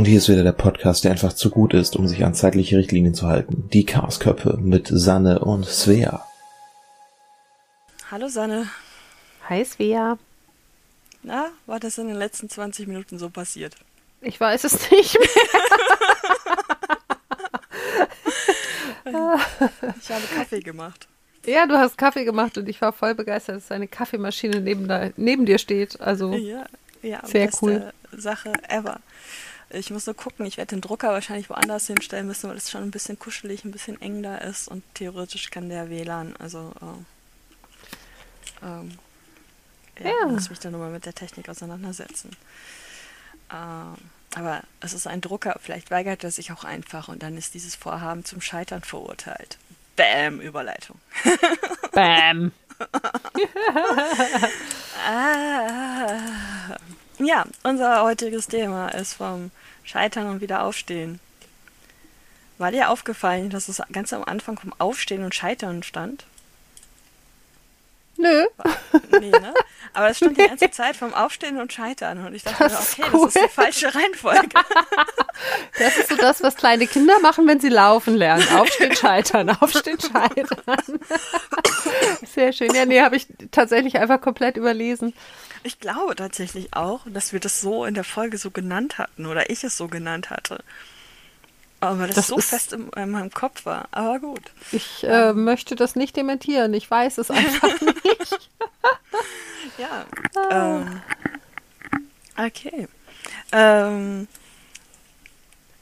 Und hier ist wieder der Podcast, der einfach zu gut ist, um sich an zeitliche Richtlinien zu halten. Die Chaosköpfe mit Sanne und Svea. Hallo Sanne. Hi Svea. Na, war das in den letzten 20 Minuten so passiert? Ich weiß es nicht mehr. ich habe Kaffee gemacht. Ja, du hast Kaffee gemacht und ich war voll begeistert, dass eine Kaffeemaschine neben, da, neben dir steht. Also ja, ja, sehr beste cool. Sache ever. Ich muss nur gucken, ich werde den Drucker wahrscheinlich woanders hinstellen müssen, weil es schon ein bisschen kuschelig, ein bisschen eng da ist und theoretisch kann der WLAN, also äh, ähm, ja, Ja. muss mich dann nochmal mit der Technik auseinandersetzen. Ähm, aber es ist ein Drucker, vielleicht weigert er sich auch einfach und dann ist dieses Vorhaben zum Scheitern verurteilt. Bäm, Überleitung. Bam. Ah. Ja, unser heutiges Thema ist vom Scheitern und Wiederaufstehen. War dir aufgefallen, dass es ganz am Anfang vom Aufstehen und Scheitern stand? Nö. Nee, ne? Aber es stand die ganze Zeit vom Aufstehen und Scheitern. Und ich dachte Das mir, okay, cool. das ist die falsche Reihenfolge. Das ist so das, was kleine Kinder machen, wenn sie laufen lernen. Aufstehen, scheitern, aufstehen, scheitern. Sehr schön. Ja, nee, habe ich tatsächlich einfach komplett überlesen. Ich glaube tatsächlich auch, dass wir das so in der Folge so genannt hatten oder ich es so genannt hatte. Aber das, Das so fest in, in meinem Kopf war. Aber gut. Ich äh, möchte das nicht dementieren. Ich weiß es einfach nicht. Ja. Ah. Ähm, okay. Ähm,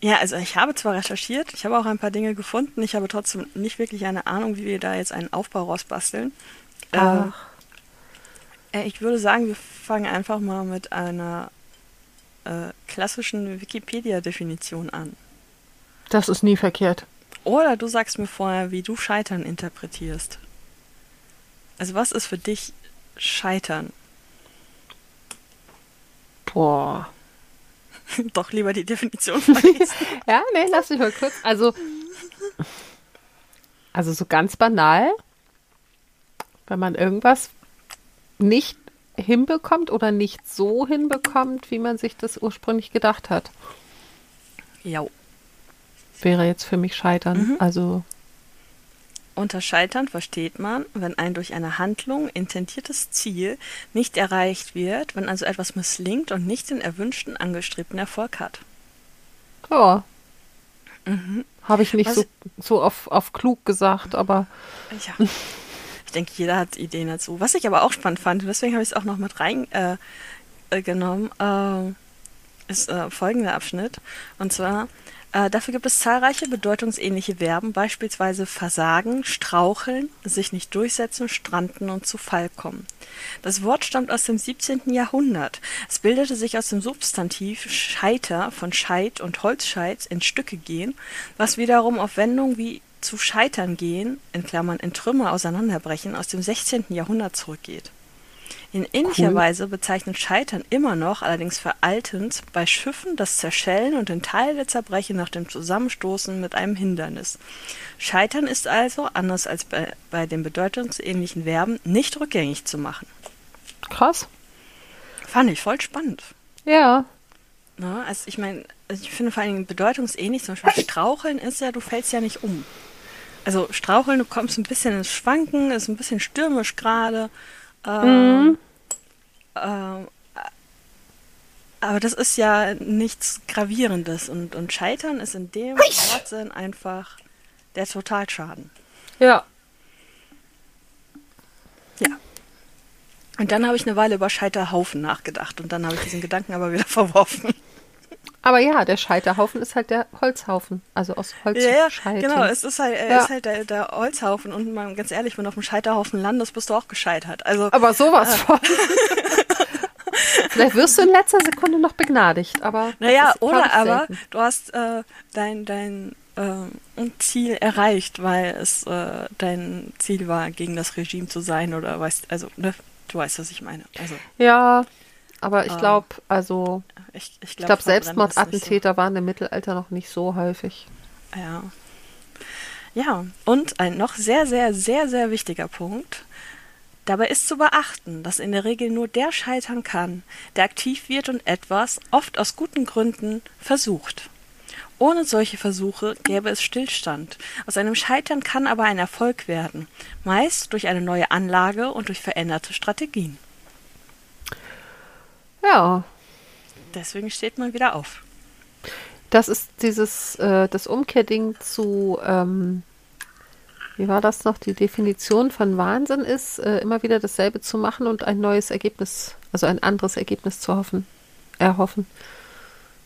ja, also ich habe zwar recherchiert, ich habe auch ein paar Dinge gefunden, ich habe trotzdem nicht wirklich eine Ahnung, wie wir da jetzt einen Aufbau rausbasteln. Ähm, Ach. Äh, ich würde sagen, wir fangen einfach mal mit einer äh, klassischen Wikipedia-Definition an. Das ist nie verkehrt. Oder du sagst mir vorher, wie du Scheitern interpretierst. Also was ist für dich Scheitern? Boah. Doch lieber die Definition verlesen. Ja, nee, lass mich mal kurz. Also, also so ganz banal, wenn man irgendwas nicht hinbekommt oder nicht so hinbekommt, wie man sich das ursprünglich gedacht hat, ja. wäre jetzt für mich Scheitern. Also, Unter Scheitern versteht man, wenn ein durch eine Handlung intendiertes Ziel nicht erreicht wird, wenn also etwas misslingt und nicht den erwünschten angestrebten Erfolg hat. ja, Mhm. habe ich nicht Was- so, so auf, auf klug gesagt, aber Ja. Ich denke, jeder hat Ideen dazu. Was ich aber auch spannend fand, und deswegen habe ich es auch noch mit reingenommen, äh, genommen, äh, ist äh, folgender Abschnitt. Und zwar, äh, dafür gibt es zahlreiche bedeutungsähnliche Verben, beispielsweise versagen, straucheln, sich nicht durchsetzen, stranden und zu Fall kommen. Das Wort stammt aus dem 17. Jahrhundert. Es bildete sich aus dem Substantiv Scheiter von Scheit und Holzscheit in Stücke gehen, was wiederum auf Wendungen wie zu scheitern gehen, in Klammern in Trümmer auseinanderbrechen, aus dem 16. Jahrhundert zurückgeht. In ähnlicher. Weise bezeichnet Scheitern immer noch, allerdings veraltend, bei Schiffen das Zerschellen und in Teile zerbrechen nach dem Zusammenstoßen mit einem Hindernis. Scheitern ist also, anders als bei, bei den bedeutungsähnlichen Verben, nicht rückgängig zu machen. krass. Fand ich voll spannend. Ja, Ne? Also ich meine, also ich finde vor allen Dingen bedeutungsähnlich, zum Beispiel Straucheln ist ja, du fällst ja nicht um. Also Straucheln, du kommst ein bisschen ins Schwanken, ist ein bisschen stürmisch gerade. Ähm, ähm, aber das ist ja nichts Gravierendes und, und Scheitern ist in dem Wortsinn einfach der Totalschaden. ja. Ja. Und dann habe ich eine Weile über Scheiterhaufen nachgedacht und dann habe ich diesen Gedanken aber wieder verworfen. Aber ja, der Scheiterhaufen ist halt der Holzhaufen. Also aus Holz Ja, ja, scheitern. genau. Es ist halt, Ja. ist halt der, der Holzhaufen und mal ganz ehrlich, wenn du auf dem Scheiterhaufen landest, bist du auch gescheitert. Also Aber sowas von. Vielleicht wirst du in letzter Sekunde noch begnadigt, aber. naja, ist, oder aber selten. du hast äh, dein dein äh, Ziel erreicht, weil es äh, dein Ziel war, gegen das Regime zu sein oder weißt, also ne, du weißt, was ich meine. Also Ja, aber ich Ah. glaube, also, ich ich glaube, ist Selbstmordattentäter waren im Mittelalter noch nicht so häufig. So, ja. Ja, und ein noch sehr, sehr, sehr, sehr wichtiger Punkt. Dabei ist zu beachten, dass in der Regel nur der scheitern kann, der aktiv wird und etwas, oft aus guten Gründen, versucht. Ohne solche Versuche gäbe es Stillstand. Aus einem Scheitern kann aber ein Erfolg werden, meist durch eine neue Anlage und durch veränderte Strategien. Ja, Deswegen steht man wieder auf. das ist dieses, äh, das Umkehrding zu, ähm, wie war das noch? Die Definition von Wahnsinn ist, äh, immer wieder dasselbe zu machen und ein neues Ergebnis, also ein anderes Ergebnis zu hoffen, erhoffen.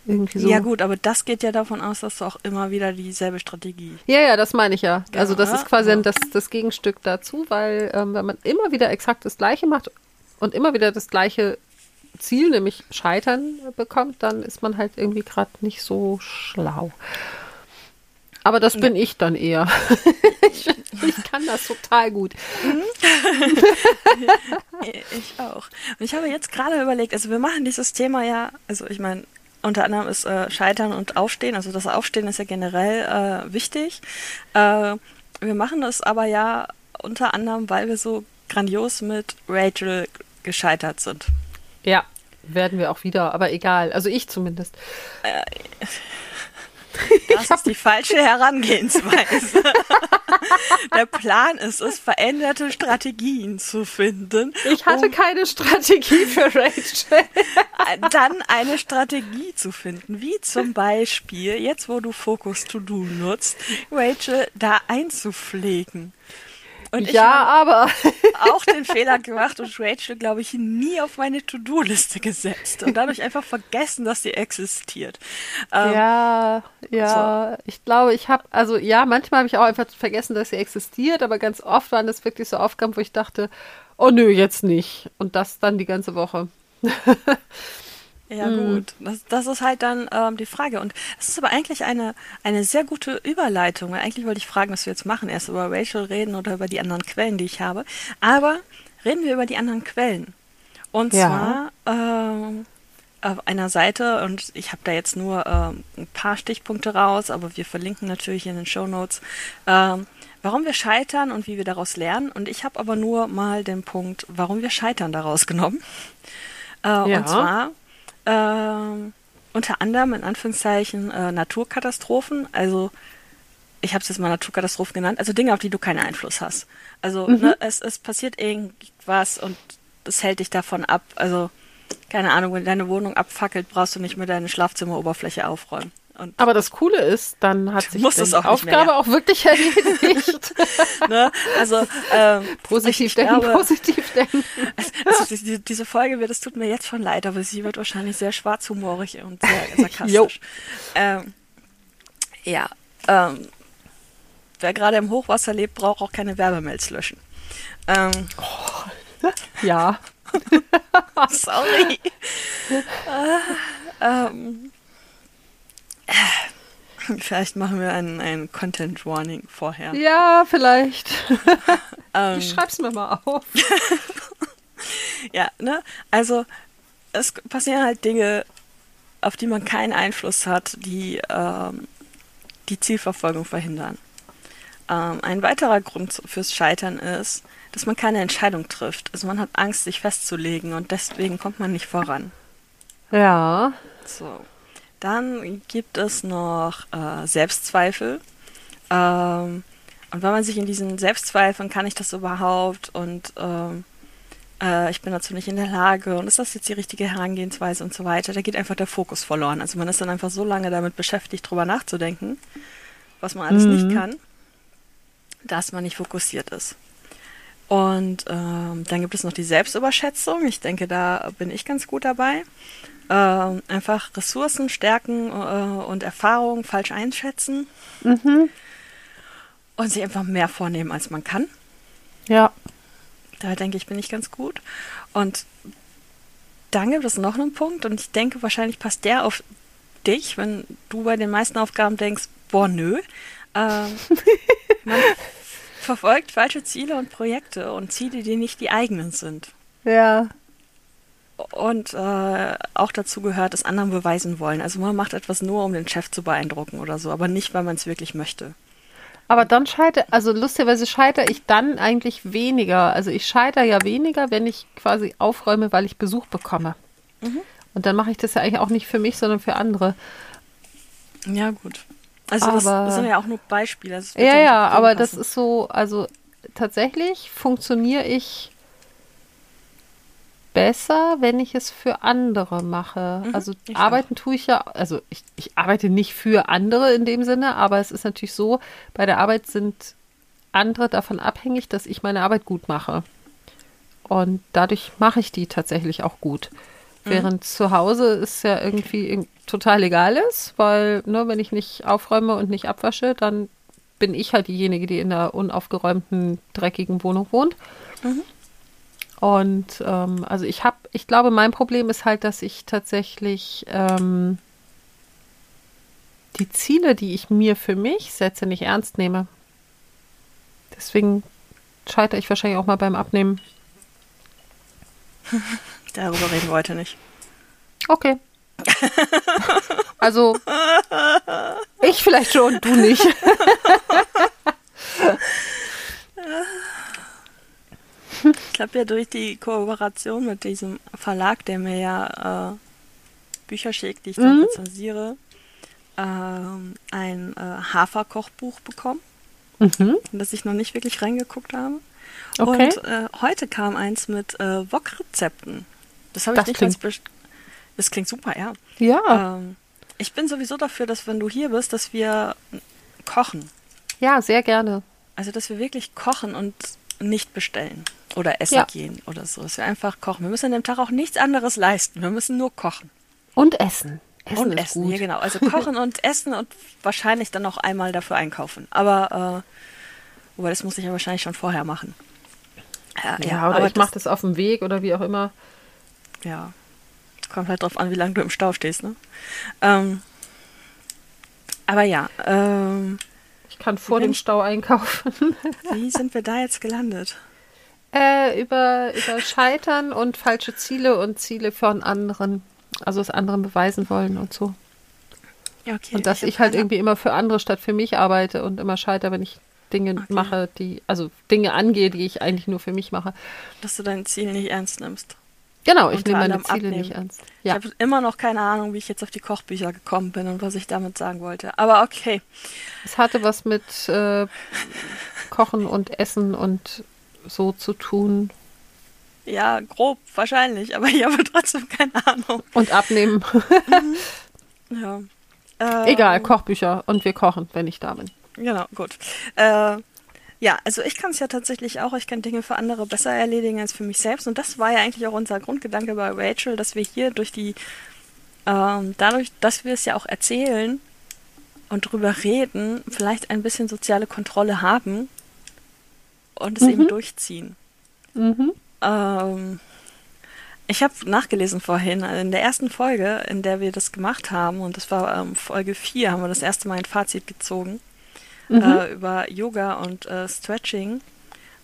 Irgendwie so. Ja gut, aber das geht ja davon aus, dass du auch immer wieder dieselbe Strategie. Ja, ja, das meine ich ja. Also das ist quasi ja. das, das Gegenstück dazu, weil ähm, wenn man immer wieder exakt das Gleiche macht und immer wieder das gleiche Ziel, nämlich Scheitern, bekommt, dann ist man halt irgendwie gerade nicht so schlau. Aber das bin ich dann eher. ich, ich kann das total gut. Ich auch. Und ich habe jetzt gerade überlegt, also wir machen dieses Thema ja, also ich meine, unter anderem ist äh, Scheitern und Aufstehen, also das Aufstehen ist ja generell äh, wichtig. Äh, wir machen das aber ja unter anderem, weil wir so grandios mit Rachel gescheitert sind. Ja, werden wir auch wieder, aber egal. Also ich zumindest. Das ist die falsche Herangehensweise. Der Plan ist es, veränderte Strategien zu finden. Ich hatte um keine Strategie für Rachel. dann eine Strategie zu finden, wie zum Beispiel, jetzt wo du Focus To Do nutzt, Rachel da einzupflegen. Und ich ja, habe aber auch den Fehler gemacht und Rachel, glaube ich, nie auf meine To-Do-Liste gesetzt und dadurch einfach vergessen, dass sie existiert. Ähm, Ja, ja, ich glaube, ich habe, also ja, manchmal habe ich auch einfach vergessen, dass sie existiert, aber ganz oft waren das wirklich so Aufgaben, wo ich dachte, oh nö, jetzt nicht. Und das dann die ganze Woche. Ja, gut. Das, das ist halt dann ähm, die Frage. Und es ist aber eigentlich eine, eine sehr gute Überleitung. Eigentlich wollte ich fragen, was wir jetzt machen. Erst über Rachel reden oder über die anderen Quellen, die ich habe. Aber reden wir über die anderen Quellen. Und Ja. zwar ähm, auf einer Seite, und ich habe da jetzt nur ähm, ein paar Stichpunkte raus, aber wir verlinken natürlich in den Show Notes, ähm, warum wir scheitern und wie wir daraus lernen. Und ich habe aber nur mal den Punkt, warum wir scheitern daraus genommen. Äh, Ja. Und zwar ähm, unter anderem in Anführungszeichen äh, Naturkatastrophen, also ich habe es jetzt mal Naturkatastrophen genannt, also Dinge, auf die du keinen Einfluss hast. Also ne, es, es passiert irgendwas und das hält dich davon ab. Also keine Ahnung, wenn deine Wohnung abfackelt, brauchst du nicht mehr deine Schlafzimmeroberfläche aufräumen. Und Aber das Coole ist, dann hat sich die auch nicht mehr, Aufgabe ja. auch wirklich erledigt. ne, also ähm, positiv denken, glaube, positiv denken. Also die, diese Folge wird, es tut mir jetzt schon leid, aber sie wird wahrscheinlich sehr schwarzhumorig und sehr sarkastisch. ähm, ja, ähm, wer gerade im Hochwasser lebt, braucht auch keine Werbemails löschen. Ähm, Ja. sorry. äh, ähm, äh, vielleicht machen wir ein, ein Content Warning vorher. Ja, vielleicht. Ähm, Ich schreib's mir mal auf. Ja, ne? Also es passieren halt Dinge, auf die man keinen Einfluss hat, die ähm, die Zielverfolgung verhindern. Ähm, ein weiterer Grund fürs Scheitern ist, dass man keine Entscheidung trifft. Also man hat Angst, sich festzulegen und deswegen kommt man nicht voran. Ja. So. Dann gibt es noch äh, Selbstzweifel. Ähm, und wenn man sich in diesen Selbstzweifeln, kann ich das überhaupt und ähm, äh, ich bin dazu nicht in der Lage und ist das jetzt die richtige Herangehensweise und so weiter, da geht einfach der Fokus verloren. Also man ist dann einfach so lange damit beschäftigt, drüber nachzudenken, was man alles nicht kann, dass man nicht fokussiert ist. Und ähm, dann gibt es noch die Selbstüberschätzung. Ich denke, da bin ich ganz gut dabei. Ähm, einfach Ressourcen, Stärken äh, und Erfahrungen falsch einschätzen und sich einfach mehr vornehmen, als man kann. Ja. Da denke ich, bin ich ganz gut. Und dann gibt es noch einen Punkt und ich denke, wahrscheinlich passt der auf dich, wenn du bei den meisten Aufgaben denkst, boah, nö. Ähm, man verfolgt falsche Ziele und Projekte und Ziele, die nicht die eigenen sind. Ja. Und äh, auch dazu gehört, es anderen beweisen wollen. Also man macht etwas nur, um den Chef zu beeindrucken oder so, aber nicht, weil man es wirklich möchte. Aber dann scheitere, also lustigerweise scheitere ich dann eigentlich weniger. Also ich scheitere ja weniger, wenn ich quasi aufräume, weil ich Besuch bekomme. Mhm. Und dann mache ich das ja eigentlich auch nicht für mich, sondern für andere. Ja, gut. Also das, Aber- das sind ja auch nur Beispiele. Das Ja, ja, aber das ist so, also tatsächlich funktioniere ich besser, wenn ich es für andere mache. Mhm, also arbeiten tue ich ja, also ich, ich arbeite nicht für andere in dem Sinne, aber es ist natürlich so, bei der Arbeit sind andere davon abhängig, dass ich meine Arbeit gut mache. Und dadurch mache ich die tatsächlich auch gut. Während zu Hause es ja irgendwie irg- total egal ist, weil nur wenn ich nicht aufräume und nicht abwasche, dann bin ich halt diejenige, die in einer unaufgeräumten, dreckigen Wohnung wohnt. Und ähm, also ich habe, ich glaube, mein Problem ist halt, dass ich tatsächlich ähm, die Ziele, die ich mir für mich setze, nicht ernst nehme. Deswegen scheitere ich wahrscheinlich auch mal beim Abnehmen. Darüber reden wir heute nicht. Okay. Also, ich vielleicht schon, du nicht. Ich habe ja durch die Kooperation mit diesem Verlag, der mir ja äh, Bücher schickt, die ich dann Mhm. rezensiere, ähm, ein äh, Haferkochbuch bekommen, Mhm. das ich noch nicht wirklich reingeguckt habe. Okay. Und äh, heute kam eins mit äh, Wok-Rezepten. Das habe ich Das nicht klingt- als best- Das klingt super, ja. Ja, Ähm, ich bin sowieso dafür, dass wenn du hier bist, dass wir kochen. ja, sehr gerne. Also, dass wir wirklich kochen und nicht bestellen oder essen Ja. gehen oder so. Dass wir einfach kochen. Wir müssen an dem Tag auch nichts anderes leisten. Wir müssen nur kochen. Und essen. Essen und essen, gut. ja genau. Also kochen und essen und wahrscheinlich dann noch einmal dafür einkaufen. Aber, äh, wobei das muss ich ja wahrscheinlich schon vorher machen. Äh, Ja, oder aber ich mache das auf dem Weg oder wie auch immer. Ja. Kommt halt drauf an, wie lange du im Stau stehst, ne? Ähm, aber ja, ähm, kann vor dem ich- Stau einkaufen. wie sind wir da jetzt gelandet? äh, über, über Scheitern und falsche Ziele und Ziele von anderen. Also es anderen beweisen wollen und so. Okay. Und dass hab ich, halt irgendwie immer für andere statt für mich arbeite und immer scheitere, wenn ich Dinge Okay. mache, die, also Dinge angehe, die ich eigentlich nur für mich mache. Dass du dein Ziel nicht ernst nimmst. Genau, ich nehme meine Ziele abnehmen. nicht ernst. Ich Ja. habe immer noch keine Ahnung, wie ich jetzt auf die Kochbücher gekommen bin und was ich damit sagen wollte. Aber okay. Es hatte was mit äh, Kochen und Essen und so zu tun. Ja, grob wahrscheinlich, aber ich habe trotzdem keine Ahnung. Und abnehmen. Ja. Äh, Egal, Kochbücher. Und wir kochen, wenn ich da bin. Genau, gut. Äh, ja, also ich kann es ja tatsächlich auch. Ich kann Dinge für andere besser erledigen als für mich selbst. Und das war ja eigentlich auch unser Grundgedanke bei Rachel, dass wir hier durch die, ähm, dadurch, dass wir es ja auch erzählen und drüber reden, vielleicht ein bisschen soziale Kontrolle haben und es eben durchziehen. Mhm. Ähm, ich habe nachgelesen vorhin, in der ersten Folge, in der wir das gemacht haben, und das war ähm, Folge 4, haben wir das erste Mal ein Fazit gezogen äh, über Yoga und äh, Stretching.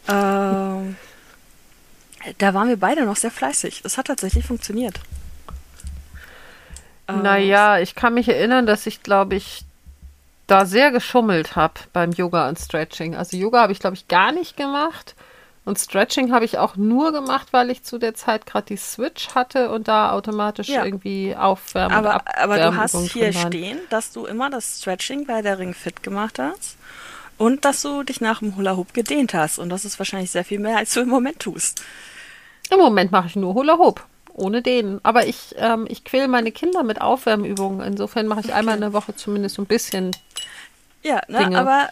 Ähm, da waren wir beide noch sehr fleißig. Das hat tatsächlich funktioniert. Ähm, Naja, ich kann mich erinnern, dass ich, glaube ich, da sehr geschummelt habe beim Yoga und Stretching. Also Yoga habe ich, glaube ich, gar nicht gemacht. Und Stretching habe ich auch nur gemacht, weil ich zu der Zeit gerade die Switch hatte und da automatisch Ja. irgendwie Aufwärmen Aber, aber du hast hier waren. stehen, dass du immer das Stretching bei der Ring Fit gemacht hast und dass du dich nach dem Hula Hoop gedehnt hast. Und das ist wahrscheinlich sehr viel mehr, als du im Moment tust. Im Moment mache ich nur Hula Hoop. Ohne den. Aber ich, ähm, ich quäle meine Kinder mit Aufwärmübungen. Insofern mache ich einmal in der Woche zumindest so ein bisschen. Ja, ne, Dinge. aber,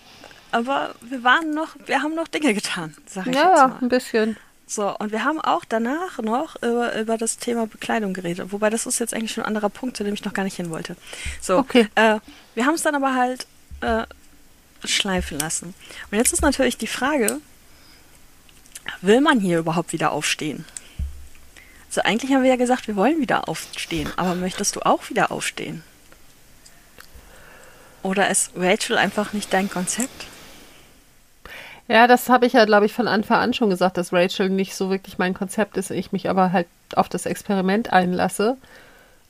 aber wir waren noch, wir haben noch Dinge getan, sag ich Ja, jetzt ja, mal. ein bisschen. So, und wir haben auch danach noch über, über das Thema Bekleidung geredet. Wobei das ist jetzt eigentlich schon ein anderer Punkt, zu dem ich noch gar nicht hin wollte. So, Okay. äh, wir haben es dann aber halt äh, schleifen lassen. Und jetzt ist natürlich die Frage, will man hier überhaupt wieder aufstehen? Also eigentlich haben wir ja gesagt, wir wollen wieder aufstehen, aber möchtest du auch wieder aufstehen? Oder ist Rachel einfach nicht dein Konzept? Ja, das habe ich ja, glaube ich, von Anfang an schon gesagt, dass Rachel nicht so wirklich mein Konzept ist, ich mich aber halt auf das Experiment einlasse.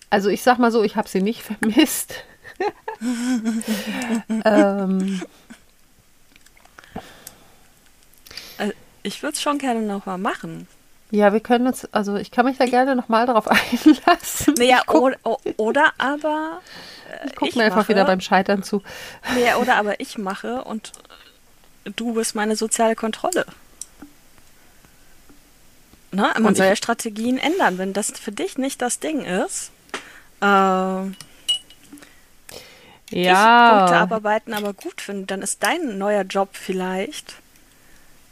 Also ich sag mal so, ich habe sie nicht vermisst. ähm, ich würde es schon gerne nochmal machen. Ja, wir können uns, also ich kann mich da gerne nochmal drauf einlassen. Naja, guck, oder, oder aber. äh, ich guck mir einfach wieder beim Scheitern zu. Naja, oder aber ich mache und du bist meine soziale Kontrolle. Ne? Man Und soll ja Strategien ändern. Wenn das für dich nicht das Ding ist, äh, ich Punkte Ja, abarbeiten aber gut finde, dann ist dein neuer Job vielleicht,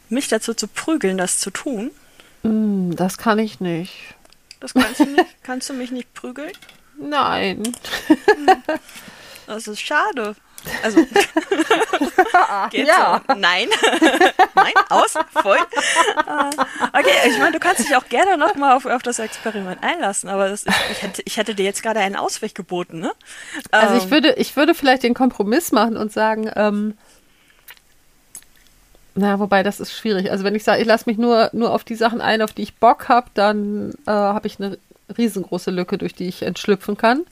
mich dazu zu prügeln, das zu tun. Hm, das kann ich nicht. Das kannst du nicht. kannst du mich nicht prügeln? Nein. Das ist schade. Also, geht ja. so. Nein. Nein, aus, voll. Äh, Okay, ich meine, du kannst dich auch gerne nochmal auf, auf das Experiment einlassen, aber das, ich, ich, hätte, ich hätte dir jetzt gerade einen Ausweg geboten, ne? Also Ähm, ich würde, ich würde vielleicht den Kompromiss machen und sagen, ähm, na, wobei das ist schwierig. Also wenn ich sage, ich lasse mich nur, nur auf die Sachen ein, auf die ich Bock habe, dann äh, habe ich eine riesengroße Lücke, durch die ich entschlüpfen kann.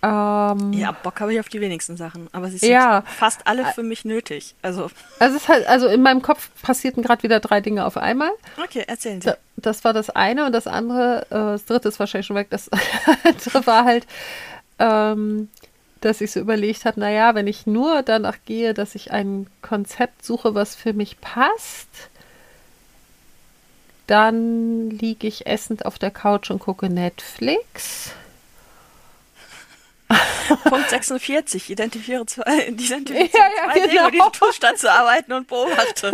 Ähm, Ja, Bock habe ich auf die wenigsten Sachen, aber sie sind Ja. fast alle für mich nötig. Also, Also es ist halt, also in meinem Kopf passierten gerade wieder drei Dinge auf einmal. okay, erzählen Sie. Da- Das war das eine und das andere, äh, das dritte ist wahrscheinlich schon weg. Das andere war halt, ähm, dass ich so überlegt habe, naja, wenn ich nur danach gehe, dass ich ein Konzept suche, was für mich passt, dann liege ich essend auf der Couch und gucke Netflix. Punkt 46, identifiziere zwei, identifiziere Ja, ja, zwei Dinge, genau. um diesen Zustand zu arbeiten und beobachte.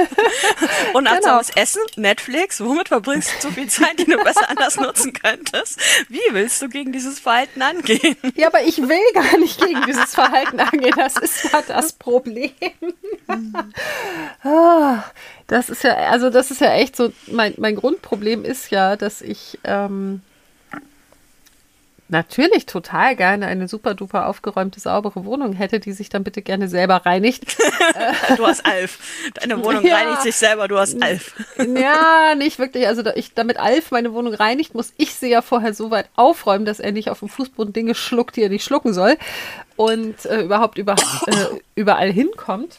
Unachtsames Essen, Netflix, womit verbringst du so viel Zeit, die du besser anders nutzen könntest? Wie willst du gegen dieses Verhalten angehen? Ja, aber ich will gar nicht gegen dieses Verhalten angehen. Das ist ja das Problem. Ah, das ist ja, also das ist ja echt so, mein, mein Grundproblem ist ja, dass ich ähm, natürlich total gerne eine super duper aufgeräumte, saubere Wohnung hätte, die sich dann bitte gerne selber reinigt. Du hast Alf. Deine Wohnung Ja. reinigt sich selber, du hast Alf. Ja, nicht wirklich. Also ich, damit Alf meine Wohnung reinigt, muss ich sie ja vorher so weit aufräumen, dass er nicht auf dem Fußboden Dinge schluckt, die er nicht schlucken soll und äh, überhaupt über, äh, überall hinkommt.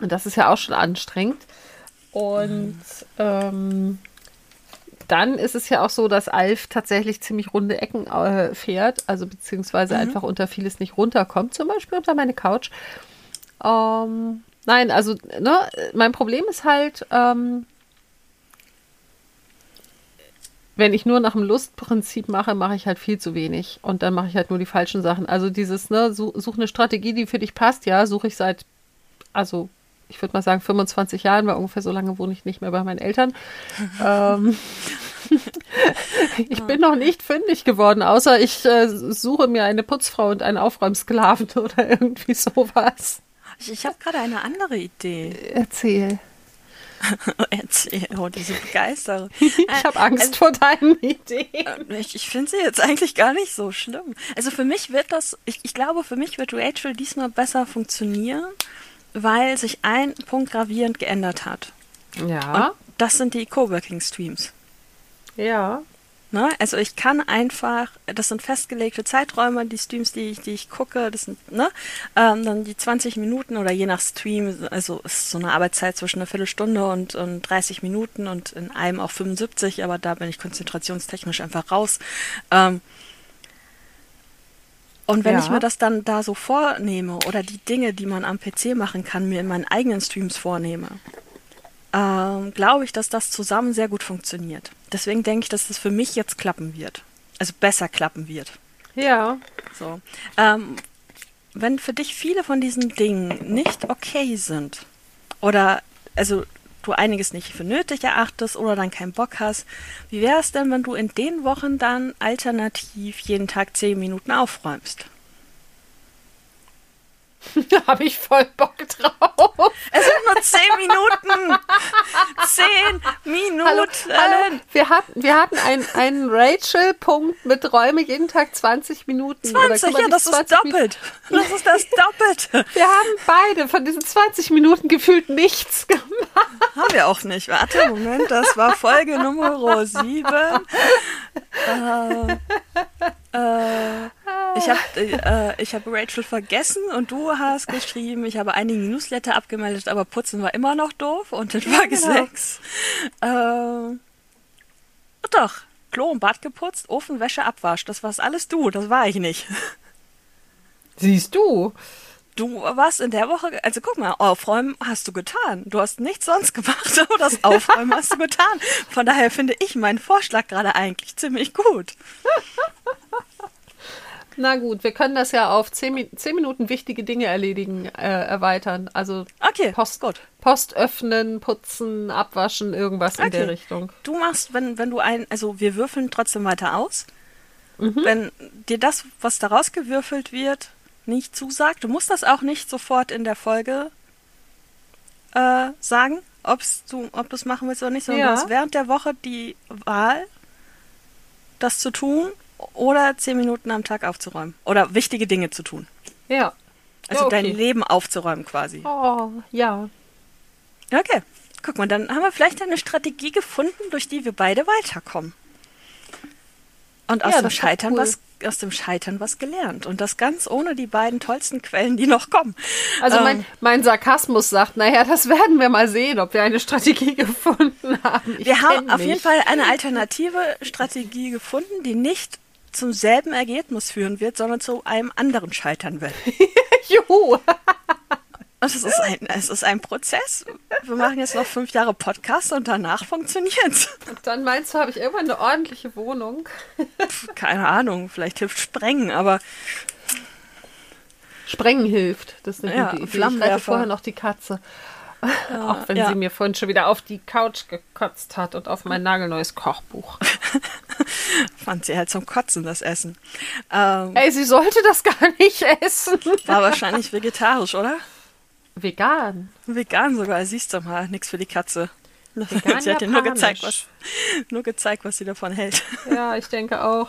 Und das ist ja auch schon anstrengend. Und ähm, dann ist es ja auch so, dass Alf tatsächlich ziemlich runde Ecken äh, fährt, also beziehungsweise einfach unter vieles nicht runterkommt, zum Beispiel unter meine Couch. Ähm, nein, also ne, mein Problem ist halt, ähm, wenn ich nur nach dem Lustprinzip mache, mache ich halt viel zu wenig und dann mache ich halt nur die falschen Sachen. Also dieses, ne, such, such eine Strategie, die für dich passt, ja, suche ich seit, also ich würde mal sagen 25 Jahren, weil ungefähr so lange wohne ich nicht mehr bei meinen Eltern. ähm, ich bin noch nicht fündig geworden, außer ich äh, suche mir eine Putzfrau und einen Aufräumsklaven oder irgendwie sowas. Ich, ich habe gerade eine andere Idee. Erzähl. Erzähl, oh, diese Begeisterung. Ich habe Angst vor deinen Ideen. Äh, Ich, ich finde sie jetzt eigentlich gar nicht so schlimm. Also für mich wird das, ich, ich glaube, für mich wird Rachel diesmal besser funktionieren, weil sich ein Punkt gravierend geändert hat. Ja, Und das sind die Coworking-Streams. ja. Ne? Also ich kann einfach, das sind festgelegte Zeiträume, die Streams, die ich, die ich gucke, das sind ne, ähm, dann die 20 Minuten oder je nach Stream, also es ist so eine Arbeitszeit zwischen einer Viertelstunde und, und 30 Minuten und in einem auch 75, aber da bin ich konzentrationstechnisch einfach raus. Ähm, und wenn Ja. ich mir das dann da so vornehme oder die Dinge, die man am PC machen kann, mir in meinen eigenen Streams vornehme, ähm, glaube ich, dass das zusammen sehr gut funktioniert. Deswegen denke ich, dass das für mich jetzt klappen wird. Also besser klappen wird. Ja. So. Ähm, wenn für dich viele von diesen Dingen nicht okay sind oder also du einiges nicht für nötig erachtest oder dann keinen Bock hast, wie wäre es denn, wenn du in den Wochen dann alternativ jeden Tag zehn Minuten aufräumst? Da habe ich voll Bock drauf. Es sind nur zehn Minuten! Zehn Minuten! Hallo, hallo. Wir hatten, wir hatten einen, einen Rachel-Punkt mit Räume jeden Tag 20 Minuten. Oder 20, guck mal, ja, das ist 20 Minuten- doppelt. Das ist das Doppelte. Wir haben beide von diesen 20 Minuten gefühlt nichts gemacht. Haben wir auch nicht. Warte, Moment, das war Folge Nummer 7. Äh, äh, Ich habe äh, ich hab Rachel vergessen und du hast geschrieben, ich habe einige Newsletter abgemeldet, aber Putzen war immer noch doof und in Folge genau. 6. Äh, doch, Klo und Bad geputzt, Ofen, Wäsche, Abwasch. Das war's alles du, das war ich nicht. Siehst du? Du warst in der Woche, also guck mal, Aufräumen hast du getan. Du hast nichts sonst gemacht, aber das Aufräumen hast du getan. Von daher finde ich meinen Vorschlag gerade eigentlich ziemlich gut. Na gut, wir können das ja auf 10, Mi- 10 Minuten wichtige Dinge erledigen, äh, erweitern. Also Okay, Post, gut. Post öffnen, putzen, abwaschen, irgendwas in der Okay. Richtung. Du machst, wenn, wenn du ein, also wir würfeln trotzdem weiter aus. Mhm. Wenn dir das, was da rausgewürfelt wird, nicht zusagt, du musst das auch nicht sofort in der Folge äh, sagen, ob's du, ob du es machen willst oder nicht, sondern Ja. du hast während der Woche die Wahl, das zu tun oder zehn Minuten am Tag aufzuräumen. Oder wichtige Dinge zu tun. Ja. Also Ja, okay. dein Leben aufzuräumen quasi. Oh, ja. Okay. Guck mal, dann haben wir vielleicht eine Strategie gefunden, durch die wir beide weiterkommen. Und aus Ja, dem Scheitern cool. was aus dem Scheitern was gelernt und das ganz ohne die beiden tollsten Quellen, die noch kommen. Also mein, Ähm, mein Sarkasmus sagt, naja, das werden wir mal sehen, ob wir eine Strategie gefunden haben. Ich wir haben auf mich. jeden Fall eine alternative Strategie gefunden, die nicht zum selben Ergebnis führen wird, sondern zu einem anderen scheitern wird. Juhu. Und es ist ein, es ist ein Prozess. Wir machen jetzt noch fünf Jahre Podcast und danach funktioniert's. Und dann meinst du, habe ich irgendwann eine ordentliche Wohnung? Keine Ahnung, vielleicht hilft Sprengen, aber Sprengen hilft. Das ist eine Ja, gute Idee. Ich rette vorher noch die Katze. Auch wenn ja. sie mir vorhin schon wieder auf die Couch gekotzt hat und auf mein nagelneues Kochbuch. fand sie halt zum Kotzen, das Essen. Ähm, Ey, sie sollte das gar nicht essen. war wahrscheinlich vegetarisch, oder? Vegan. Vegan sogar, siehst du mal, nix für die Katze. Vegan sie hat dir nur gezeigt, was, nur gezeigt, was sie davon hält. Ja, ich denke auch.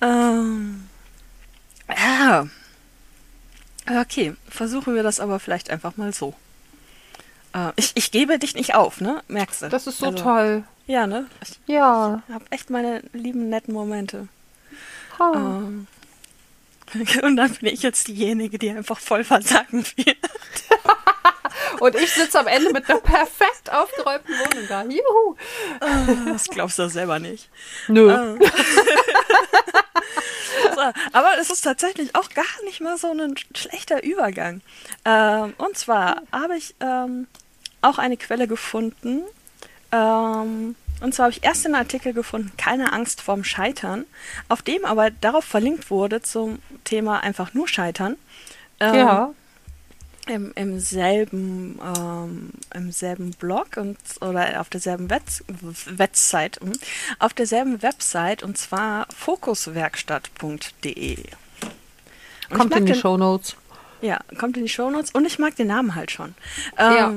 Ähm, ja. Okay, versuchen wir das aber vielleicht einfach mal so. Äh, ich, ich gebe dich nicht auf, ne? Merkst du? Das ist so Also, toll. Ja, ne? Ich Ja. habe echt meine lieben, netten Momente. Ha. Ähm, und dann bin ich jetzt diejenige, die einfach voll versagen wird. Und ich sitze am Ende mit einer perfekt aufgeräumten Wohnung da. Juhu. Das glaubst du selber nicht. Nö. Ähm. so, aber es ist tatsächlich auch gar nicht mal so ein schlechter Übergang. Ähm, und zwar habe ich ähm, auch eine Quelle gefunden. Ähm, und zwar habe ich erst den Artikel gefunden, keine Angst vorm Scheitern, auf dem aber darauf verlinkt wurde zum Thema einfach nur Scheitern. Ähm, ja. im, im selben ähm, im selben Blog und oder auf derselben Webs Website hm, auf derselben Website und zwar fokuswerkstatt.de Kommt in die den- Show Notes. ja kommt in die Shownotes und ich mag den Namen halt schon Ja.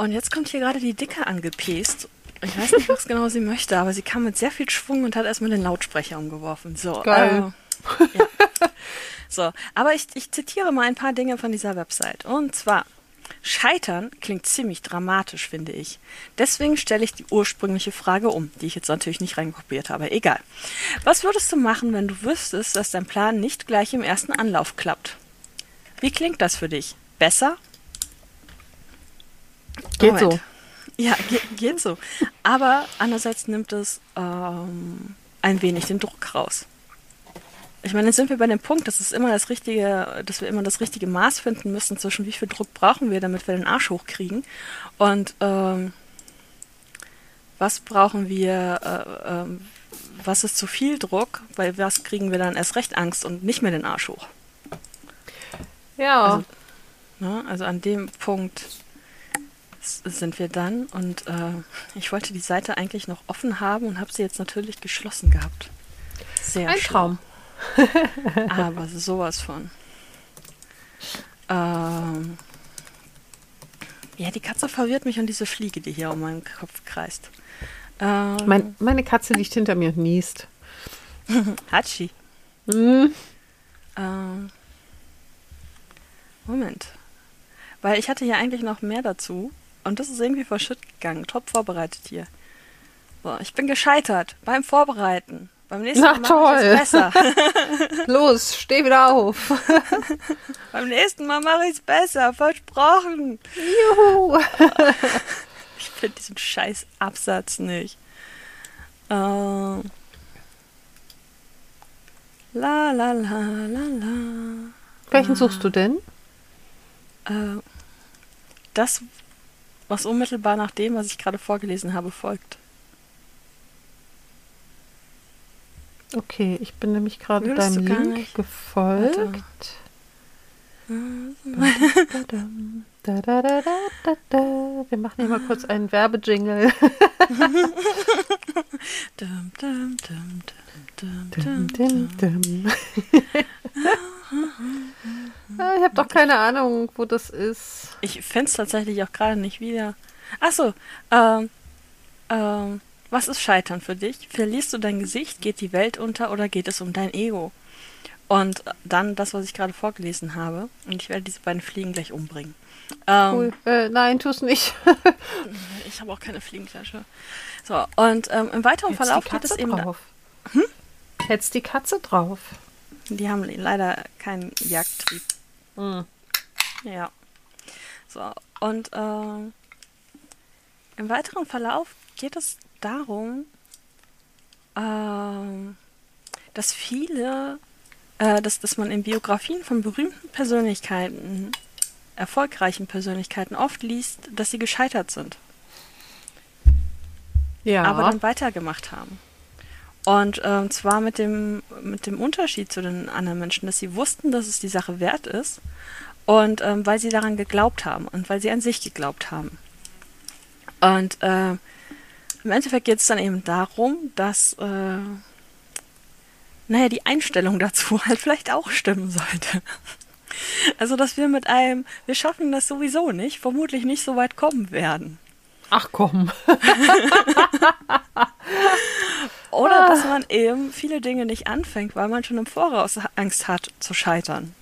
Und jetzt kommt hier gerade die Dicke angepest ich weiß nicht, was genau sie möchte, aber sie kam mit sehr viel Schwung und hat erstmal den Lautsprecher umgeworfen. So, Geil. Äh, ja. So, aber ich, ich zitiere mal ein paar Dinge von dieser Website. Und zwar, Scheitern klingt ziemlich dramatisch, finde ich. Deswegen stelle ich die ursprüngliche Frage um, die ich jetzt natürlich nicht reinkopiert habe. Egal. Was würdest du machen, wenn du wüsstest, dass dein Plan nicht gleich im ersten Anlauf klappt? Wie klingt das für dich? Besser? Geht Moment. so. Ja, ge geht so. Aber andererseits nimmt es ähm, ein wenig den Druck raus. Ich meine, jetzt sind wir bei dem Punkt, dass es immer das richtige, dass wir immer das richtige Maß finden müssen zwischen wie viel Druck brauchen wir, damit wir den Arsch hochkriegen und ähm, was brauchen wir, äh, ähm, was ist zu viel Druck, weil was kriegen wir dann erst recht Angst und nicht mehr den Arsch hoch. Ja. Also- Ne? Also an dem Punkt sind wir dann und äh, ich wollte die Seite eigentlich noch offen haben und habe sie jetzt natürlich geschlossen gehabt. Sehr ein schlau. Traum. Aber sowas von. Ähm, ja, die Katze verwirrt mich und diese Fliege, die hier um meinen Kopf kreist. Ähm, Mein, meine Katze liegt hinter mir und niest. Hatschi. Hm. Ähm, Moment. Weil ich hatte ja eigentlich noch mehr dazu und das ist irgendwie verschütt gegangen. Top vorbereitet hier. So, ich bin gescheitert beim Vorbereiten Beim nächsten Na Mal mache ich es besser. Los, steh wieder auf. Beim nächsten Mal mache ich es besser. Versprochen. Juhu. Ich finde diesen scheiß Absatz nicht. Ähm. La la la la la. Welchen suchst du denn? Äh, das, was unmittelbar nach dem, was ich gerade vorgelesen habe, folgt. Okay, ich bin nämlich gerade deinem Link gefolgt. Da, da, da. Wir machen hier mal kurz einen Werbejingle. Dum, dum, dum, dum, dum, Dim, dum, dim, dim. ich habe doch keine Ahnung, wo das ist. Ich finde es tatsächlich auch gerade nicht wieder. Achso, ähm, ähm, was ist Scheitern für dich? Verlierst du dein Gesicht, geht die Welt unter oder geht es um dein Ego? Und dann das, was ich gerade vorgelesen habe. Und ich werde diese beiden Fliegen gleich umbringen. Ähm, Cool. Äh, nein, tu's nicht. Ich habe auch keine Fliegenklatsche. So, und ähm, im weiteren Jetzt Verlauf die geht es Katze eben. Drauf. Jetzt die Katze drauf. Die haben leider keinen Jagdtrieb. Hm. Ja. So, und ähm, im weiteren Verlauf geht es darum, ähm, dass viele, äh, dass, dass man in Biografien von berühmten Persönlichkeiten, erfolgreichen Persönlichkeiten oft liest, dass sie gescheitert sind, Ja. aber dann weitergemacht haben. Und ähm, zwar mit dem, mit dem Unterschied zu den anderen Menschen, dass sie wussten, dass es die Sache wert ist und ähm, weil sie daran geglaubt haben und weil sie an sich geglaubt haben. Und äh, im Endeffekt geht es dann eben darum, dass, äh, naja, die Einstellung dazu halt vielleicht auch stimmen sollte. Also, dass wir mit einem, wir schaffen das sowieso nicht, vermutlich nicht so weit kommen werden. Ach komm. Oder Ah. dass man eben viele Dinge nicht anfängt, weil man schon im Voraus Angst hat zu scheitern.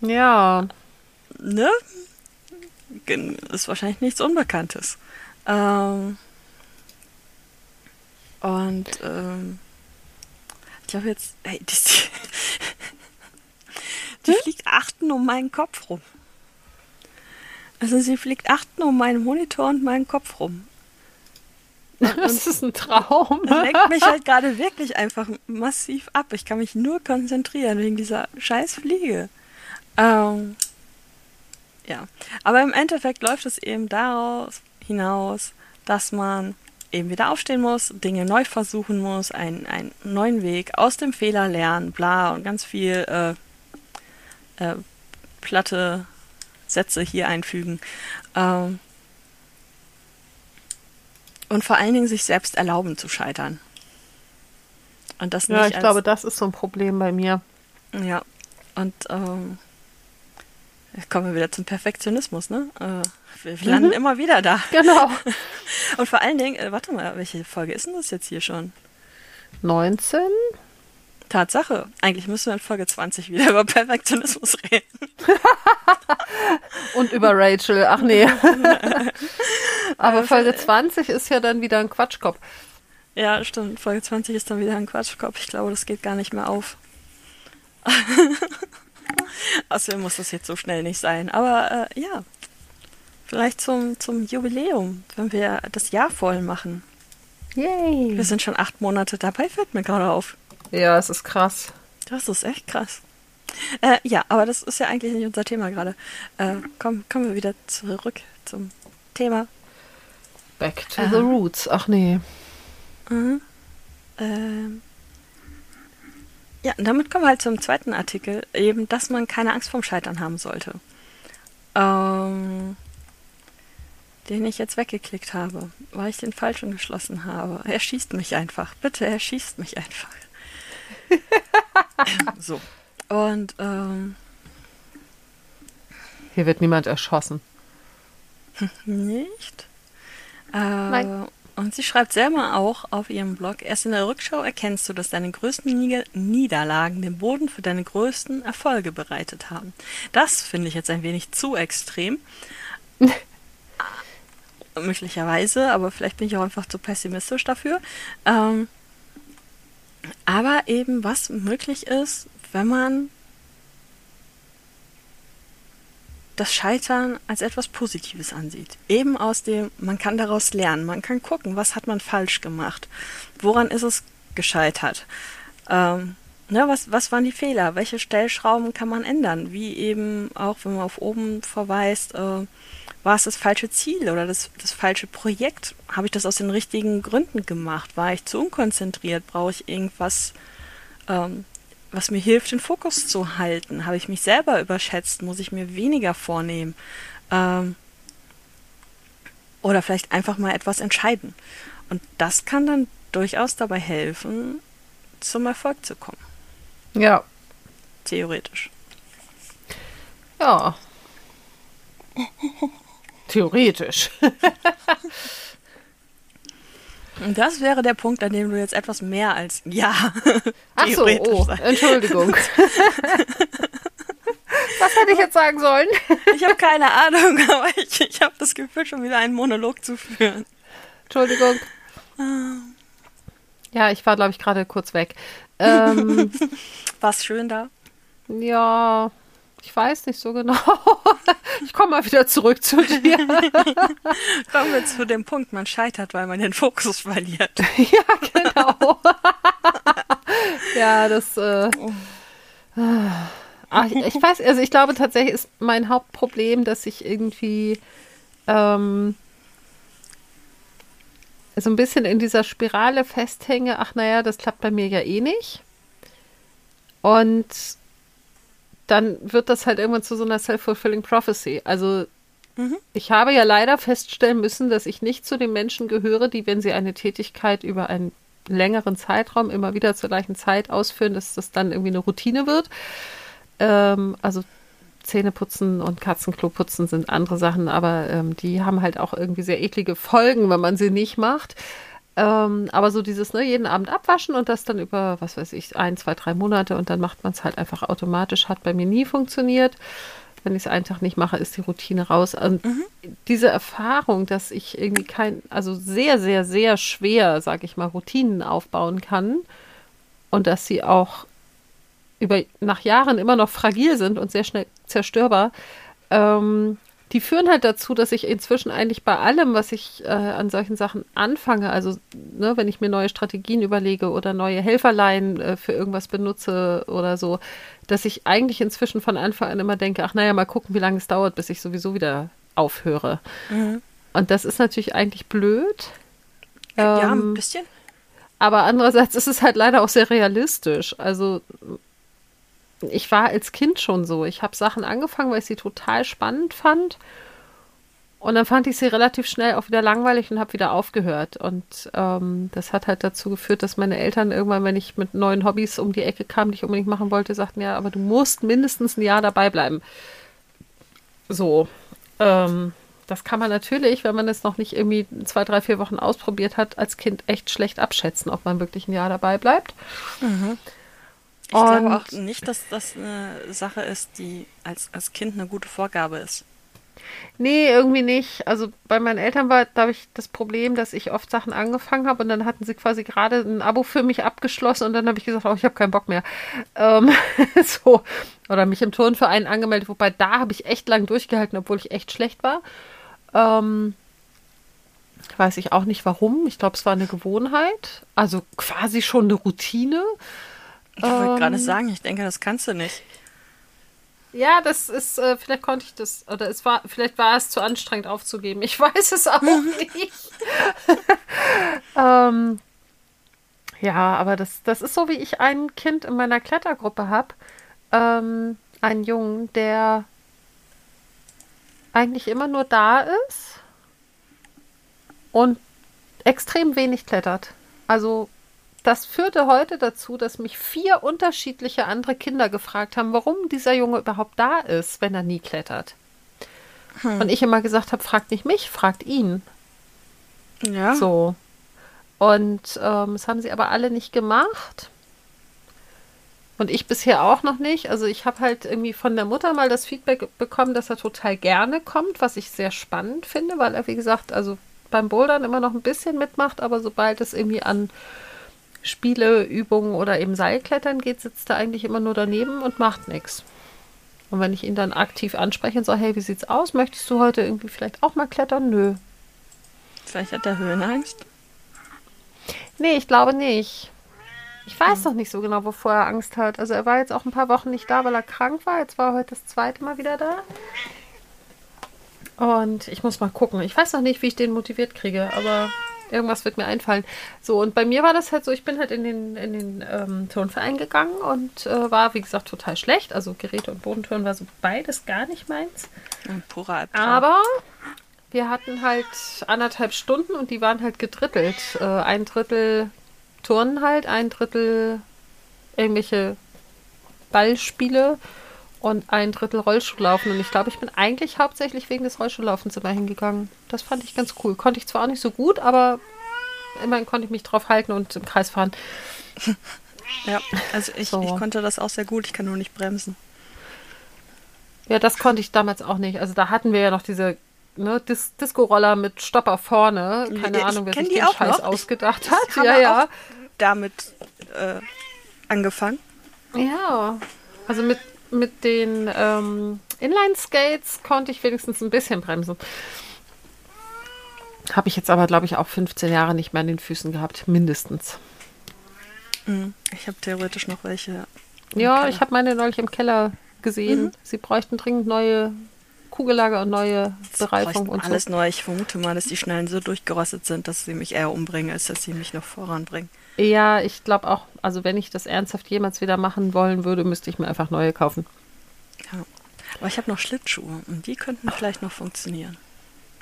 Ja. Ne? Ist wahrscheinlich nichts Unbekanntes. Ähm, und ähm, ich habe jetzt, ey, die, die, die fliegt achten um meinen Kopf rum. Also sie fliegt achten um meinen Monitor und meinen Kopf rum. Das ist ein Traum. Das lenkt mich halt gerade wirklich einfach massiv ab. Ich kann mich nur konzentrieren wegen dieser scheiß Fliege. Ähm, ja, aber im Endeffekt läuft es eben daraus hinaus, dass man eben wieder aufstehen muss, Dinge neu versuchen muss, einen, einen neuen Weg aus dem Fehler lernen, bla und ganz viel äh, äh, platte Sätze hier einfügen. Ähm, und vor allen Dingen sich selbst erlauben zu scheitern. Und das nicht Ja, ich glaube, das ist so ein Problem bei mir. ja, und ähm, jetzt kommen wir wieder zum Perfektionismus, ne? Äh, wir, wir landen immer wieder da. Genau. Und vor allen Dingen, äh, warte mal, welche Folge ist denn das jetzt hier schon? 19? Tatsache, eigentlich müssen wir in Folge 20 wieder über Perfektionismus reden. Und über Rachel. Ach nee. Aber Also, Folge äh, 20 ist ja dann wieder ein Quatschkopf. Ja, stimmt, Folge 20 ist dann wieder ein Quatschkopf. Ich glaube, das geht gar nicht mehr auf. Außerdem muss das jetzt so schnell nicht sein. Aber äh, ja, vielleicht zum, zum Jubiläum, wenn wir das Jahr voll machen. Yay. Wir sind schon acht Monate dabei, fällt mir gerade auf. Ja, es ist krass. Das ist echt krass. Äh, ja, aber das ist ja eigentlich nicht unser Thema gerade. Äh, komm, kommen wir wieder zurück zum Thema. Back to Aha. the roots. Ach nee. Mhm. Ähm, ja, und damit kommen wir halt zum zweiten Artikel, eben, dass man keine Angst vorm Scheitern haben sollte. Ähm, den ich jetzt weggeklickt habe, weil ich den falschen geschlossen habe. Er schießt mich einfach. Bitte, er schießt mich einfach. so. Und ähm, Hier wird niemand erschossen. Nicht? Äh, Nein. Und sie schreibt selber auch auf ihrem Blog, erst in der Rückschau erkennst du, dass deine größten Nieder Niederlagen den Boden für deine größten Erfolge bereitet haben. Das finde ich jetzt ein wenig zu extrem. möglicherweise, aber vielleicht bin ich auch einfach zu pessimistisch dafür. Ähm, aber eben, was möglich ist, wenn man das Scheitern als etwas Positives ansieht. Eben aus dem, man kann daraus lernen, man kann gucken, was hat man falsch gemacht, woran ist es gescheitert, ähm, ne, was, was waren die Fehler, welche Stellschrauben kann man ändern, wie eben auch, wenn man auf oben verweist, äh, war es das falsche Ziel oder das, das falsche Projekt, habe ich das aus den richtigen Gründen gemacht, war ich zu unkonzentriert, brauche ich irgendwas, ähm, was mir hilft, den Fokus zu halten? Habe ich mich selber überschätzt? Muss ich mir weniger vornehmen? Ähm, oder vielleicht einfach mal etwas entscheiden. Und das kann dann durchaus dabei helfen, zum Erfolg zu kommen. Ja. Theoretisch. Ja. Theoretisch. Und das wäre der Punkt, an dem du jetzt etwas mehr als ja. Ach so, oh, Entschuldigung. Was hätte ich jetzt sagen sollen? Ich habe keine Ahnung, aber ich, ich habe das Gefühl, schon wieder einen Monolog zu führen. Entschuldigung. Ja, ich war, glaube ich, gerade kurz weg. Ähm, War's schön da? Ja, ich weiß nicht so genau. Ich komme mal wieder zurück zu dir. Kommen wir zu dem Punkt, man scheitert, weil man den Fokus verliert. Ja, genau. Ja, das. Äh, ach, ich weiß, also ich glaube tatsächlich ist mein Hauptproblem, dass ich irgendwie ähm, so ein bisschen in dieser Spirale festhänge. Ach, naja, das klappt bei mir ja eh nicht. Und dann wird das halt irgendwann zu so einer self-fulfilling prophecy. Also Mhm. ich habe ja leider feststellen müssen, dass ich nicht zu den Menschen gehöre, die, wenn sie eine Tätigkeit über einen längeren Zeitraum immer wieder zur gleichen Zeit ausführen, dass das dann irgendwie eine Routine wird. Ähm, also Zähneputzen und Katzenklo putzen sind andere Sachen, aber ähm, die haben halt auch irgendwie sehr eklige Folgen, wenn man sie nicht macht. Ähm, aber so dieses, ne, jeden Abend abwaschen und das dann über, was weiß ich, ein, zwei, drei Monate und dann macht man es halt einfach automatisch, hat bei mir nie funktioniert. Wenn ich es einen Tag nicht mache, ist die Routine raus. Und diese Erfahrung, dass ich irgendwie kein, also sehr, sehr, sehr schwer, sag ich mal, Routinen aufbauen kann und dass sie auch über nach Jahren immer noch fragil sind und sehr schnell zerstörbar, ähm, die führen halt dazu, dass ich inzwischen eigentlich bei allem, was ich äh, an solchen Sachen anfange, also ne, wenn ich mir neue Strategien überlege oder neue Helferlein äh, für irgendwas benutze oder so, dass ich eigentlich inzwischen von Anfang an immer denke, ach naja, mal gucken, wie lange es dauert, bis ich sowieso wieder aufhöre. Mhm. Und das ist natürlich eigentlich blöd. ja, Ähm, ein bisschen. aber andererseits ist es halt leider auch sehr realistisch. Also ich war als Kind schon so. Ich habe Sachen angefangen, weil ich sie total spannend fand. Und dann fand ich sie relativ schnell auch wieder langweilig und habe wieder aufgehört. Und ähm, das hat halt dazu geführt, dass meine Eltern irgendwann, wenn ich mit neuen Hobbys um die Ecke kam, die ich unbedingt machen wollte, sagten, ja, aber du musst mindestens ein Jahr dabei bleiben. So. Ähm, das kann man natürlich, wenn man es noch nicht irgendwie zwei, drei, vier Wochen ausprobiert hat, als Kind echt schlecht abschätzen, ob man wirklich ein Jahr dabei bleibt. Ich glaube Und- auch nicht, dass das eine Sache ist, die als, als Kind eine gute Vorgabe ist. Nee, irgendwie nicht. Also bei meinen Eltern war, glaube ich, das Problem, dass ich oft Sachen angefangen habe und dann hatten sie quasi gerade ein Abo für mich abgeschlossen und dann habe ich gesagt, oh, ich habe keinen Bock mehr. Ähm, so. Oder mich im Turnverein angemeldet, wobei da habe ich echt lang durchgehalten, obwohl ich echt schlecht war. Ähm, weiß ich auch nicht warum. Ich glaube, es war eine Gewohnheit. Also quasi schon eine Routine. Ich wollte Ähm. gerade sagen, ich denke, das kannst du nicht. Ja, das ist, äh, vielleicht konnte ich das, oder es war, vielleicht war es zu anstrengend aufzugeben. Ich weiß es auch nicht. ähm, ja, aber das, das ist so, wie ich ein Kind in meiner Klettergruppe habe. Ähm, einen Jungen, der eigentlich immer nur da ist und extrem wenig klettert. Also das führte heute dazu, dass mich vier unterschiedliche andere Kinder gefragt haben, warum dieser Junge überhaupt da ist, wenn er nie klettert. Und ich immer gesagt habe, fragt nicht mich, fragt ihn. Ja. So. Und ähm, das haben sie aber alle nicht gemacht. Und ich bisher auch noch nicht. Also ich habe halt irgendwie von der Mutter mal das Feedback bekommen, dass er total gerne kommt, was ich sehr spannend finde, weil er, wie gesagt, also beim Bouldern immer noch ein bisschen mitmacht, aber sobald es irgendwie an Spiele, Übungen oder eben Seilklettern geht, sitzt er eigentlich immer nur daneben und macht nichts. Und wenn ich ihn dann aktiv anspreche und sage, hey, wie sieht's aus? Möchtest du heute irgendwie vielleicht auch mal klettern? Nö. Vielleicht hat er Höhenangst. Nee, ich glaube nicht. Ich weiß noch nicht so genau, wovor er Angst hat. Also er war jetzt auch ein paar Wochen nicht da, weil er krank war. Jetzt war er heute das zweite Mal wieder da. Und ich muss mal gucken. Ich weiß noch nicht, wie ich den motiviert kriege, aber irgendwas wird mir einfallen. So, und bei mir war das halt so, ich bin halt in den, in den ähm, Turnverein gegangen und äh, war, wie gesagt, total schlecht. Also Geräte und Bodenturnen war so beides gar nicht meins. Ein purer Albtraum. Aber wir hatten halt anderthalb Stunden und die waren halt gedrittelt. Äh, ein Drittel Turnen halt, ein Drittel irgendwelche Ballspiele und ein Drittel Rollschuhlaufen. Und ich glaube, ich bin eigentlich hauptsächlich wegen des Rollschuhlaufens immer hingegangen. Das fand ich ganz cool. Konnte ich zwar auch nicht so gut, aber immerhin konnte ich mich drauf halten und im Kreis fahren. Ja, also ich, So. ich konnte das auch sehr gut, ich kann nur nicht bremsen. Ja, das konnte ich damals auch nicht. Also da hatten wir ja noch diese ne, Dis Disco-Roller mit Stopper vorne. Keine Ich Ahnung, wer sich den auch Scheiß noch. ausgedacht Ich hat. habe Ja, ja. damit äh, angefangen. Ja, also mit, mit den ähm, Inline-Skates konnte ich wenigstens ein bisschen bremsen. Habe ich jetzt aber, glaube ich, auch 15 Jahre nicht mehr an den Füßen gehabt, mindestens. Mhm. Ich habe theoretisch noch welche. Ja, ich habe meine neulich im Keller gesehen. Mhm. Sie bräuchten dringend neue Kugellager und neue Sie Bereifung und alles so. neu. Ich vermute mal, dass die Schnallen so durchgerostet sind, dass sie mich eher umbringen, als dass sie mich noch voranbringen. Ja, ich glaube auch, also wenn ich das ernsthaft jemals wieder machen wollen würde, müsste ich mir einfach neue kaufen. Ja. Aber ich habe noch Schlittschuhe und die könnten vielleicht noch funktionieren.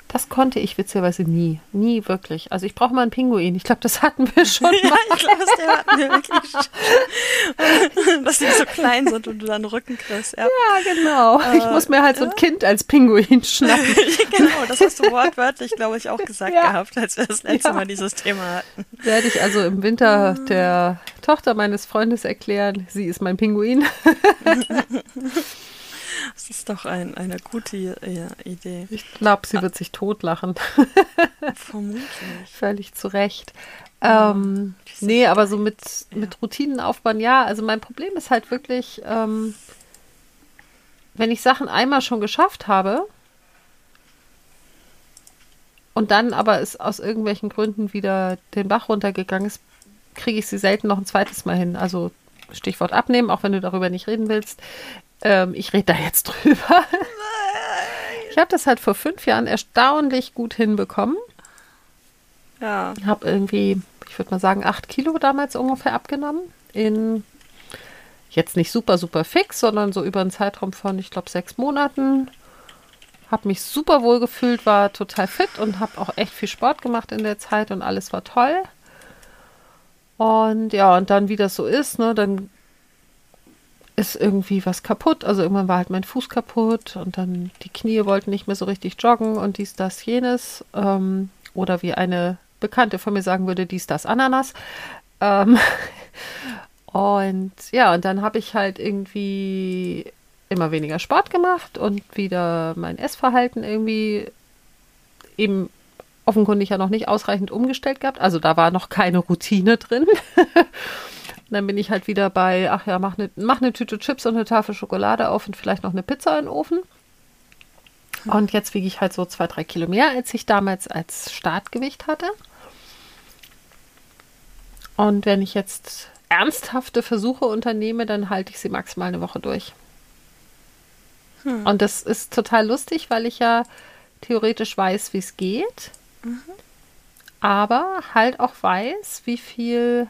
Das konnte ich witzigerweise nie. Nie wirklich. Also ich brauche mal einen Pinguin. Ich glaube, das hatten wir schon Ja, mal. ich glaube, das hatten wir wirklich schon. Dass die so klein sind und du dann Rücken kriegst. Ja. Ja, genau. ich Äh, muss mir halt so ein Kind als Pinguin schnappen. genau, das hast du wortwörtlich, glaube ich, auch gesagt Ja. gehabt, als wir das letzte Ja. Mal dieses Thema hatten. Werde ich also im Winter der Tochter meines Freundes erklären, sie ist mein Pinguin. Das ist doch ein, eine gute ja, Idee. Ich glaube, sie wird sich totlachen. Vermutlich. Völlig zu Recht. Ähm, diese nee, aber so mit, Ja. mit Routinen aufbauen, ja. Also mein Problem ist halt wirklich, ähm, wenn ich Sachen einmal schon geschafft habe und dann aber es aus irgendwelchen Gründen wieder den Bach runtergegangen ist, kriege ich sie selten noch ein zweites Mal hin. Also Stichwort abnehmen, auch wenn du darüber nicht reden willst. Ähm, ich rede da jetzt drüber. Ich habe das halt vor fünf Jahren erstaunlich gut hinbekommen. Ja. Habe irgendwie, ich würde mal sagen, acht Kilo damals ungefähr abgenommen. In jetzt nicht super, super fix, sondern so über einen Zeitraum von, ich glaube, sechs Monaten. Habe mich super wohl gefühlt, war total fit und habe auch echt viel Sport gemacht in der Zeit und alles war toll. Und ja, und dann, wie das so ist, ne, dann ist irgendwie was kaputt. Also irgendwann war halt mein Fuß kaputt und dann die Knie wollten nicht mehr so richtig joggen und dies, das, jenes. Ähm, oder wie eine Bekannte von mir sagen würde, dies, das, Ananas. Ähm, und ja, und dann habe ich halt irgendwie immer weniger Sport gemacht und wieder mein Essverhalten irgendwie eben offenkundig ja noch nicht ausreichend umgestellt gehabt. Also da war noch keine Routine drin. Und dann bin ich halt wieder bei, ach ja, mach eine mach ne Tüte Chips und eine Tafel Schokolade auf und vielleicht noch eine Pizza in den Ofen. Und jetzt wiege ich halt so zwei, drei Kilo mehr, als ich damals als Startgewicht hatte. Und wenn ich jetzt ernsthafte Versuche unternehme, dann halte ich sie maximal eine Woche durch. Und das ist total lustig, weil ich ja theoretisch weiß, wie es geht, aber halt auch weiß, wie viel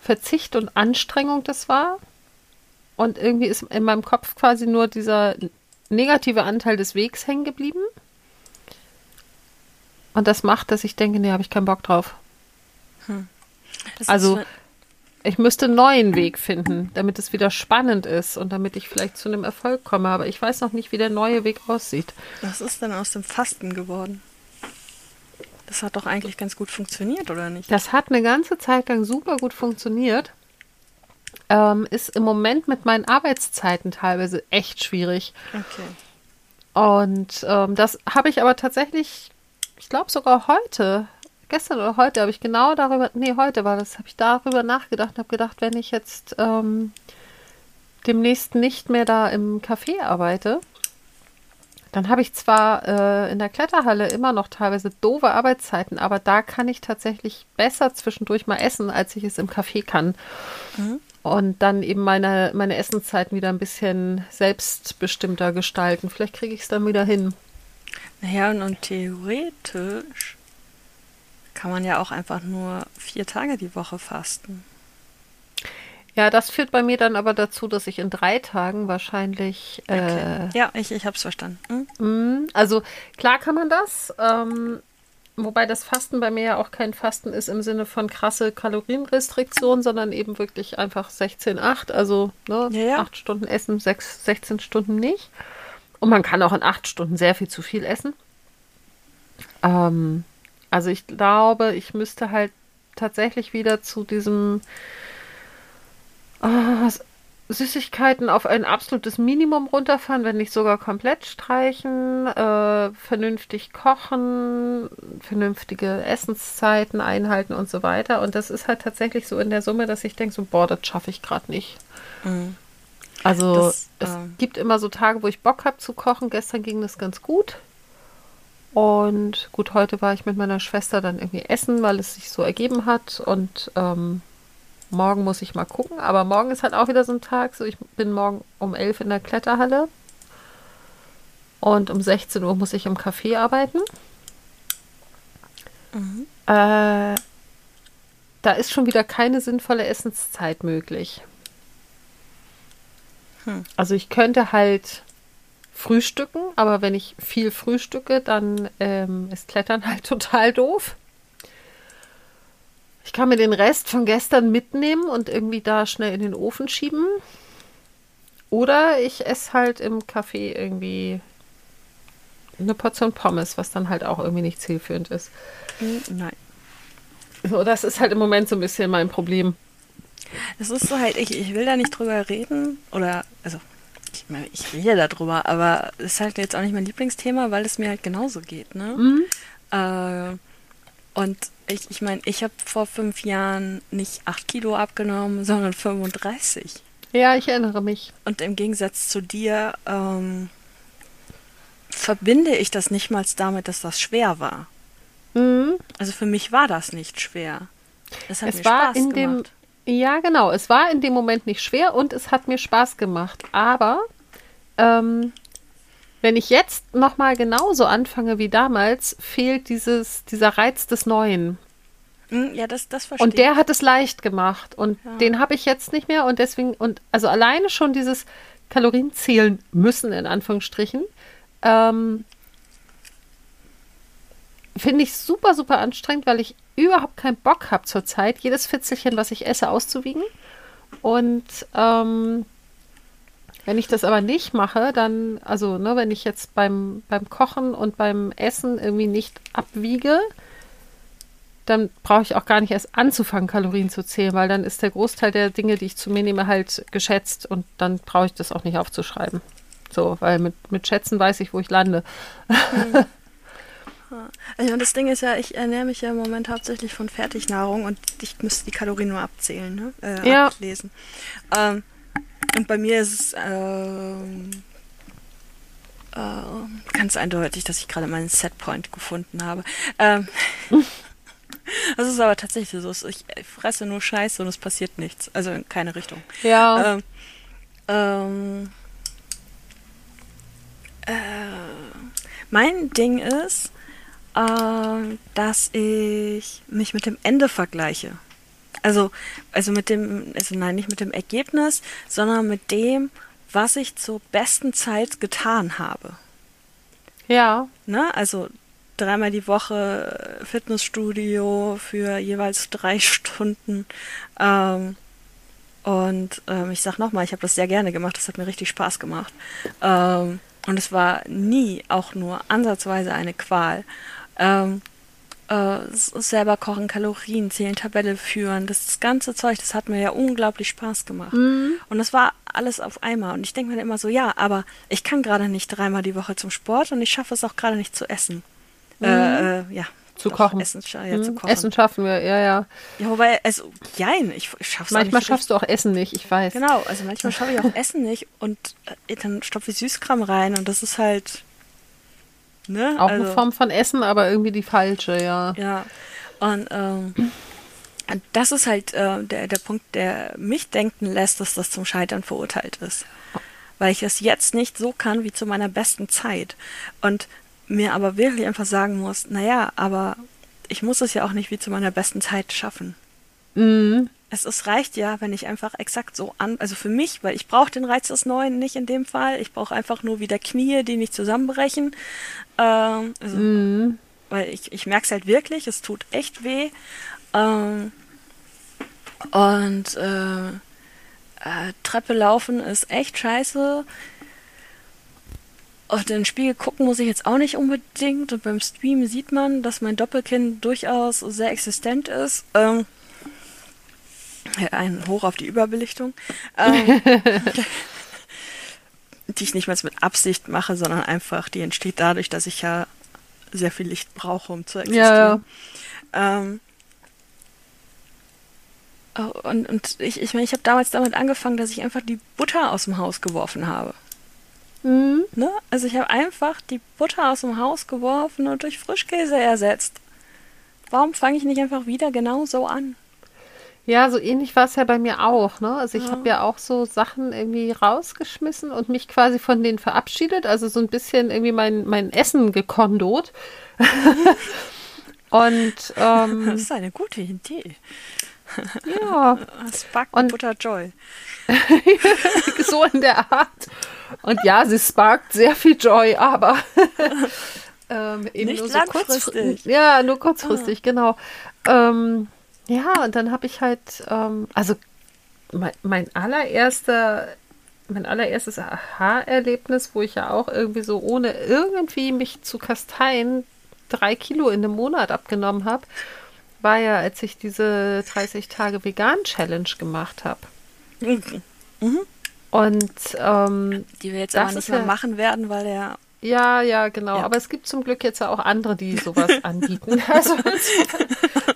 Verzicht und Anstrengung das war. Und irgendwie ist in meinem Kopf quasi nur dieser negative Anteil des Wegs hängen geblieben. Und das macht, dass ich denke, nee, habe ich keinen Bock drauf. Das Also- Ich müsste einen neuen Weg finden, damit es wieder spannend ist und damit ich vielleicht zu einem Erfolg komme. Aber ich weiß noch nicht, wie der neue Weg aussieht. was ist denn aus dem Fasten geworden? Das hat doch eigentlich ganz gut funktioniert, oder nicht? Das hat eine ganze Zeit lang super gut funktioniert. ähm, ist im Moment mit meinen Arbeitszeiten teilweise echt schwierig. Okay. Und ähm, das habe ich aber tatsächlich, ich glaube sogar heute, gestern oder heute habe ich genau darüber, nee, heute war das, habe ich darüber nachgedacht und habe gedacht, wenn ich jetzt ähm, demnächst nicht mehr da im Café arbeite, dann habe ich zwar äh, in der Kletterhalle immer noch teilweise doofe Arbeitszeiten, aber da kann ich tatsächlich besser zwischendurch mal essen, als ich es im Café kann. Mhm. Und dann eben meine, meine Essenszeiten wieder ein bisschen selbstbestimmter gestalten. Vielleicht kriege ich es dann wieder hin. Naja, und, und theoretisch kann man ja auch einfach nur vier Tage die Woche fasten. Ja, das führt bei mir dann aber dazu, dass ich in drei Tagen wahrscheinlich. Äh, Okay. ja, ich, ich hab's verstanden. Hm? mh, also klar kann man das. Ähm, wobei das Fasten bei mir ja auch kein Fasten ist im Sinne von krasse Kalorienrestriktion, sondern eben wirklich einfach 16,8. Also ne, Ja, ja. 8 Stunden essen, 6, 16 Stunden nicht. Und man kann auch in 8 Stunden sehr viel zu viel essen. Ähm, also ich glaube, ich müsste halt tatsächlich wieder zu diesem S- Süßigkeiten auf ein absolutes Minimum runterfahren, wenn nicht sogar komplett streichen, äh, vernünftig kochen, vernünftige Essenszeiten einhalten und so weiter. Und das ist halt tatsächlich so in der Summe, dass ich denke, so, boah, das schaffe ich gerade nicht. Mhm. Also Das, es ähm, gibt immer so Tage, wo ich Bock habe zu kochen. Gestern ging das ganz gut. Und gut, heute war ich mit meiner Schwester dann irgendwie essen, weil es sich so ergeben hat. Und ähm, morgen muss ich mal gucken. Aber morgen ist halt auch wieder so ein Tag. So, ich bin morgen um 11 in der Kletterhalle. Und um 16 Uhr muss ich im Café arbeiten. Mhm. Äh, da ist schon wieder keine sinnvolle Essenszeit möglich. Hm. Also ich könnte halt frühstücken, aber wenn ich viel frühstücke, dann ähm, ist Klettern halt total doof. Ich kann mir den Rest von gestern mitnehmen und irgendwie da schnell in den Ofen schieben. Oder ich esse halt im Café irgendwie eine Portion Pommes, was dann halt auch irgendwie nicht zielführend ist. Hm, Nein. So, das ist halt im Moment so ein bisschen mein Problem. Es ist so halt, ich, ich will da nicht drüber reden. Oder, also, ich, meine, ich rede darüber, aber es ist halt jetzt auch nicht mein Lieblingsthema, weil es mir halt genauso geht, ne? Mhm. Äh, und ich, ich meine, ich habe vor fünf Jahren nicht acht Kilo abgenommen, sondern 35. Ja, ich erinnere mich. Und im Gegensatz zu dir ähm, verbinde ich das nicht mal damit, dass das schwer war. Mhm. Also für mich war das nicht schwer. Es hat Es mir war Spaß in dem, gemacht. ja genau, es war in dem Moment nicht schwer und es hat mir Spaß gemacht. Aber ähm, wenn ich jetzt noch mal genauso anfange wie damals, fehlt dieses dieser Reiz des Neuen. Hm, Ja, das, das verstehe Und der hat es leicht gemacht und Ja. den habe ich jetzt nicht mehr und deswegen und also alleine schon dieses Kalorien zählen müssen in Anführungsstrichen ähm, finde ich super super anstrengend, weil ich überhaupt keinen Bock habe zurzeit jedes Fitzelchen, was ich esse, auszuwiegen und ähm, wenn ich das aber nicht mache, dann, also, ne, wenn ich jetzt beim, beim Kochen und beim Essen irgendwie nicht abwiege, dann brauche ich auch gar nicht erst anzufangen, Kalorien zu zählen, weil dann ist der Großteil der Dinge, die ich zu mir nehme, halt geschätzt und dann brauche ich das auch nicht aufzuschreiben. So, weil mit, mit Schätzen weiß ich, wo ich lande. Also das Ding ist ja, ich ernähre mich ja im Moment hauptsächlich von Fertignahrung und ich müsste die Kalorien nur abzählen, ne? Äh, Ja. ablesen. Ähm, und bei mir ist es ähm, äh, ganz eindeutig, dass ich gerade meinen Setpoint gefunden habe. Ähm, das ist aber tatsächlich so. Ich fresse nur Scheiße und es passiert nichts. Also in keine Richtung. Ja, Ähm, ähm, äh, mein Ding ist, äh, dass ich mich mit dem Ende vergleiche. Also, also mit dem, also nein, nicht mit dem Ergebnis, sondern mit dem, was ich zur besten Zeit getan habe. ja, Ne? Also dreimal die Woche Fitnessstudio für jeweils drei Stunden. Ähm, und ähm, ich sag nochmal, ich habe das sehr gerne gemacht, das hat mir richtig Spaß gemacht. Ähm, und es war nie auch nur ansatzweise eine Qual. Ähm, äh, selber kochen, Kalorien zählen, Tabelle führen, das, das ganze Zeug, das hat mir ja unglaublich Spaß gemacht. Mhm. Und das war alles auf einmal. Und ich denke mir immer so, ja, aber ich kann gerade nicht dreimal die Woche zum Sport und ich schaffe es auch gerade nicht zu essen. Äh, äh, ja. Zu kochen. Essen, ja, zu Mhm. kochen. Essen schaffen wir, ja, ja. Ja, wobei, also, jein, ich, schaff's Manchmal schaffst du auch Essen nicht, ich weiß. Genau, also manchmal schaffe ich auch Essen nicht und äh, dann stopfe ich Süßkram rein und das ist halt. Ne? Auch also, eine Form von Essen, aber irgendwie die falsche, ja. Ja. Und ähm, das ist halt äh, der, der Punkt, der mich denken lässt, dass das zum Scheitern verurteilt ist. Weil ich es jetzt nicht so kann wie zu meiner besten Zeit. Und mir aber wirklich einfach sagen muss, naja, aber ich muss es ja auch nicht wie zu meiner besten Zeit schaffen. Mhm. Es, es reicht ja, wenn ich einfach exakt so an, also für mich, weil ich brauche den Reiz des Neuen nicht in dem Fall. Ich brauche einfach nur wieder Knie, die nicht zusammenbrechen. Ähm, also, Mhm. Weil ich, ich merke es halt wirklich, es tut echt weh. Ähm, und äh, äh, Treppe laufen ist echt scheiße. Und in den Spiegel gucken muss ich jetzt auch nicht unbedingt. Und beim Stream sieht man, dass mein Doppelkinn durchaus sehr existent ist. Ähm, ein Hoch auf die Überbelichtung. Ähm, die ich nicht mal mit Absicht mache, sondern einfach, die entsteht dadurch, dass ich ja sehr viel Licht brauche, um zu existieren. Ähm, oh, und und ich, ich meine, ich habe damals damit angefangen, dass ich einfach die Butter aus dem Haus geworfen habe. Mhm. Ne? Also ich habe einfach die Butter aus dem Haus geworfen und durch Frischkäse ersetzt. Warum fange ich nicht einfach wieder genau so an? Ja, so ähnlich war es ja bei mir auch. Ne? Also ich Ja. habe ja auch so Sachen irgendwie rausgeschmissen und mich quasi von denen verabschiedet. Also so ein bisschen irgendwie mein, mein Essen gekondot. und Das ähm, ist eine gute Idee. ja, Spark Und- Butter Joy. so in der Art. Und ja, sie sparkt sehr viel Joy, aber ähm, eben Nicht nur so langfristig. kurzfristig. Ja, nur kurzfristig, genau. Ähm, ja, und dann habe ich halt, ähm, also mein, mein allererster, mein allererstes Aha-Erlebnis, wo ich ja auch irgendwie so ohne irgendwie mich zu kasteien drei Kilo in einem Monat abgenommen habe, war ja, als ich diese 30 Tage Vegan-Challenge gemacht habe. Und ähm, Die wir jetzt aber ist nicht mehr ja- machen werden, weil der ja, ja, genau. Ja. Aber es gibt zum Glück jetzt ja auch andere, die sowas anbieten. Also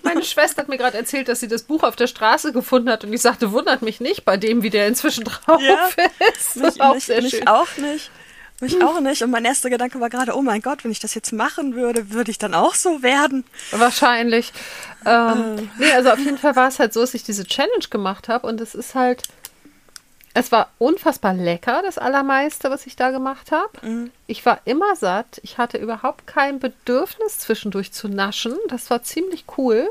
meine Schwester hat mir gerade erzählt, dass sie das Buch auf der Straße gefunden hat und ich sagte, wundert mich nicht bei dem, wie der inzwischen drauf Ja. ist. Mich, auch mich, sehr mich schön. auch nicht. Mich auch nicht. Und mein erster Gedanke war gerade, oh mein Gott, wenn ich das jetzt machen würde, würde ich dann auch so werden. Wahrscheinlich. Ähm, nee, also auf jeden Fall war es halt so, dass ich diese Challenge gemacht habe und es ist halt, es war unfassbar lecker, das Allermeiste, was ich da gemacht habe. Ich war immer satt. Ich hatte überhaupt kein Bedürfnis zwischendurch zu naschen. Das war ziemlich cool.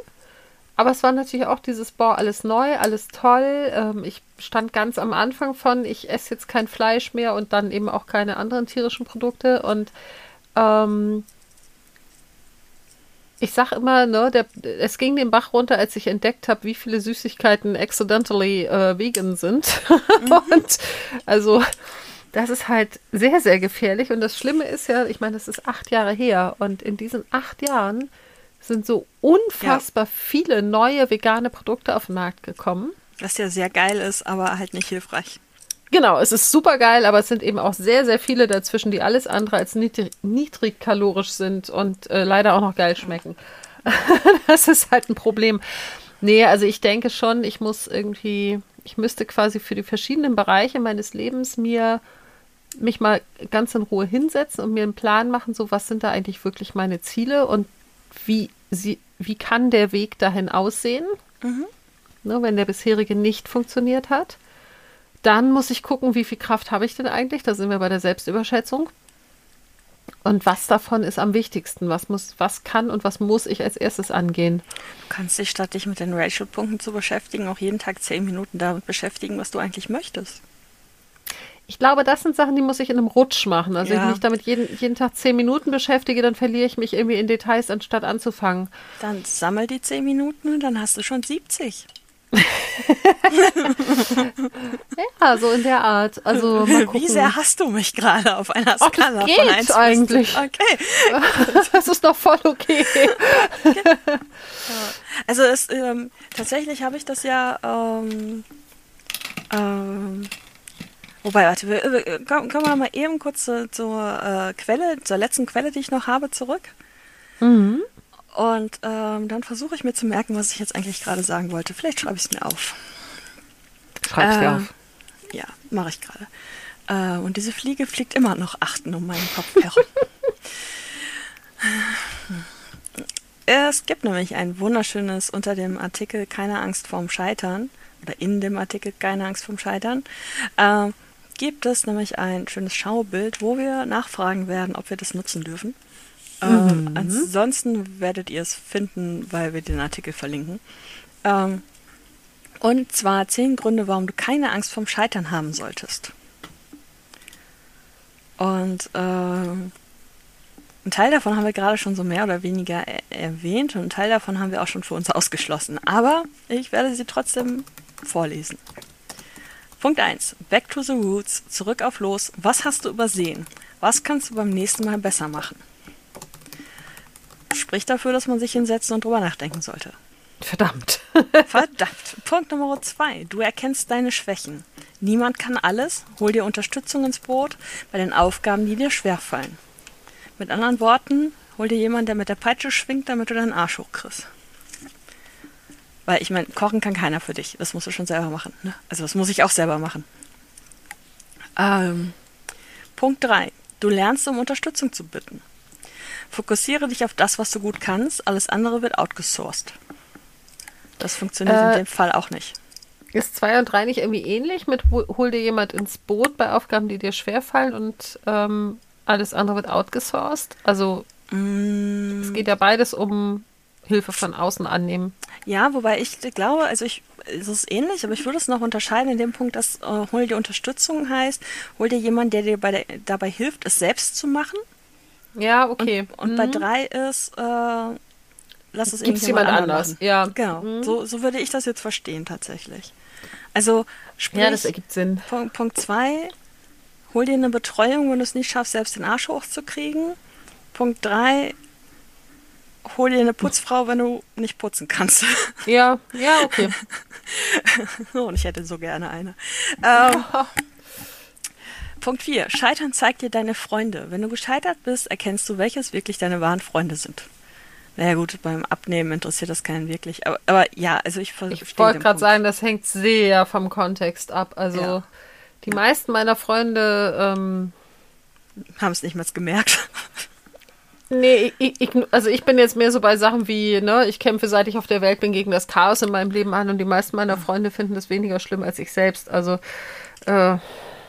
Aber es war natürlich auch dieses, boah, alles neu, alles toll. Ähm, ich stand ganz am Anfang von, ich esse jetzt kein Fleisch mehr und dann eben auch keine anderen tierischen Produkte. Und ähm, ich sag immer, ne, der, es ging den Bach runter, als ich entdeckt habe, wie viele Süßigkeiten accidentally äh, vegan sind. und also, das ist halt sehr, sehr gefährlich. Und das Schlimme ist ja, ich meine, das ist acht Jahre her. Und in diesen acht Jahren sind so unfassbar viele neue vegane Produkte auf den Markt gekommen. Was ja sehr geil ist, aber halt nicht hilfreich. Genau, es ist super geil, aber es sind eben auch sehr, sehr viele dazwischen, die alles andere als niedrig, niedrigkalorisch sind und äh, leider auch noch geil schmecken. das ist halt ein Problem. Nee, also ich denke schon, ich muss irgendwie, ich müsste quasi für die verschiedenen Bereiche meines Lebens mir mich mal ganz in Ruhe hinsetzen und mir einen Plan machen, so was sind da eigentlich wirklich meine Ziele und wie sie, wie kann der Weg dahin aussehen, ne, wenn der bisherige nicht funktioniert hat. Dann muss ich gucken, wie viel Kraft habe ich denn eigentlich? Da sind wir bei der Selbstüberschätzung. Und was davon ist am wichtigsten? Was muss, was kann und was muss ich als erstes angehen? Du kannst dich, statt dich mit den Racial-Punkten zu beschäftigen, auch jeden Tag zehn Minuten damit beschäftigen, was du eigentlich möchtest. Ich glaube, das sind Sachen, die muss ich in einem Rutsch machen. Also Ja. wenn ich mich damit jeden, jeden Tag zehn Minuten beschäftige, dann verliere ich mich irgendwie in Details, anstatt anzufangen. Dann sammel die zehn Minuten und dann hast du schon 70. Ja, so in der Art. Also mal gucken. Wie sehr hast du mich gerade auf einer Ach, Skala von geht 1 bis eigentlich. Okay. Das ist doch voll okay. Also es, ähm, tatsächlich habe ich das ja, ähm, ähm, wobei, warte, wir, wir, kommen, kommen wir mal eben kurz zur, zur äh, Quelle, zur letzten Quelle, die ich noch habe, zurück. Mhm. Und ähm, dann versuche ich mir zu merken, was ich jetzt eigentlich gerade sagen wollte. Vielleicht schreibe ich es mir auf. Schreib's dir Äh, auf. Ja, mache ich gerade. Äh, und diese Fliege fliegt immer noch achten um meinen Kopf herum. es gibt nämlich ein wunderschönes unter dem Artikel Keine Angst vorm Scheitern oder in dem Artikel Keine Angst vorm Scheitern. Äh, gibt es nämlich ein schönes Schaubild, wo wir nachfragen werden, ob wir das nutzen dürfen. Ähm, ansonsten werdet ihr es finden, weil wir den Artikel verlinken. Ähm, und zwar zehn Gründe, warum du keine Angst vorm Scheitern haben solltest. Und ähm, ein Teil davon haben wir gerade schon so mehr oder weniger er erwähnt und ein Teil davon haben wir auch schon für uns ausgeschlossen. Aber ich werde sie trotzdem vorlesen. Punkt 1. Back to the roots. Zurück auf los. Was hast du übersehen? Was kannst du beim nächsten Mal besser machen? Spricht dafür, dass man sich hinsetzen und drüber nachdenken sollte. Verdammt. Verdammt. Punkt Nummer zwei. Du erkennst deine Schwächen. Niemand kann alles. Hol dir Unterstützung ins Boot bei den Aufgaben, die dir schwerfallen. Mit anderen Worten, hol dir jemanden, der mit der Peitsche schwingt, damit du deinen Arsch hochkriegst. Weil ich meine, kochen kann keiner für dich. Das musst du schon selber machen. Ne? Also das muss ich auch selber machen. Ähm, Punkt drei. Du lernst, um Unterstützung zu bitten. Fokussiere dich auf das, was du gut kannst. Alles andere wird outgesourced. Das funktioniert Äh, in dem Fall auch nicht. Ist 2 und 3 nicht irgendwie ähnlich mit hol dir jemand ins Boot bei Aufgaben, die dir schwerfallen und ähm, alles andere wird outgesourced? Also Mm, es geht ja beides um Hilfe von außen annehmen. ja, wobei ich glaube, also ich, es ist ähnlich, aber ich würde es noch unterscheiden in dem Punkt, dass äh, hol dir Unterstützung heißt, hol dir jemanden, der dir bei der, dabei hilft, es selbst zu machen. Ja, okay. Und bei drei ist, äh, lass es Gibt's jemand anders? machen. Ja. Genau, Mhm. so, so würde ich das jetzt verstehen tatsächlich. Also, sprich, Ja, das ergibt Sinn. Punkt, Punkt zwei, hol dir eine Betreuung, wenn du es nicht schaffst, selbst den Arsch hochzukriegen. Punkt drei, hol dir eine Putzfrau, wenn du nicht putzen kannst. Ja, ja, okay. Oh, und ich hätte so gerne eine. Ähm, Punkt 4. Scheitern zeigt dir deine Freunde. Wenn du gescheitert bist, erkennst du, welches wirklich deine wahren Freunde sind. Naja gut, beim Abnehmen interessiert das keinen wirklich. Aber, aber ja, also ich verstehe Ich wollte gerade sagen, das hängt sehr vom Kontext ab. Also Ja. die meisten meiner Freunde, ähm, Haben es nicht mehr gemerkt. nee, ich, ich, also ich bin jetzt mehr so bei Sachen wie, ne, ich kämpfe seit ich auf der Welt bin gegen das Chaos in meinem Leben an und die meisten meiner Freunde finden das weniger schlimm als ich selbst. Also, äh,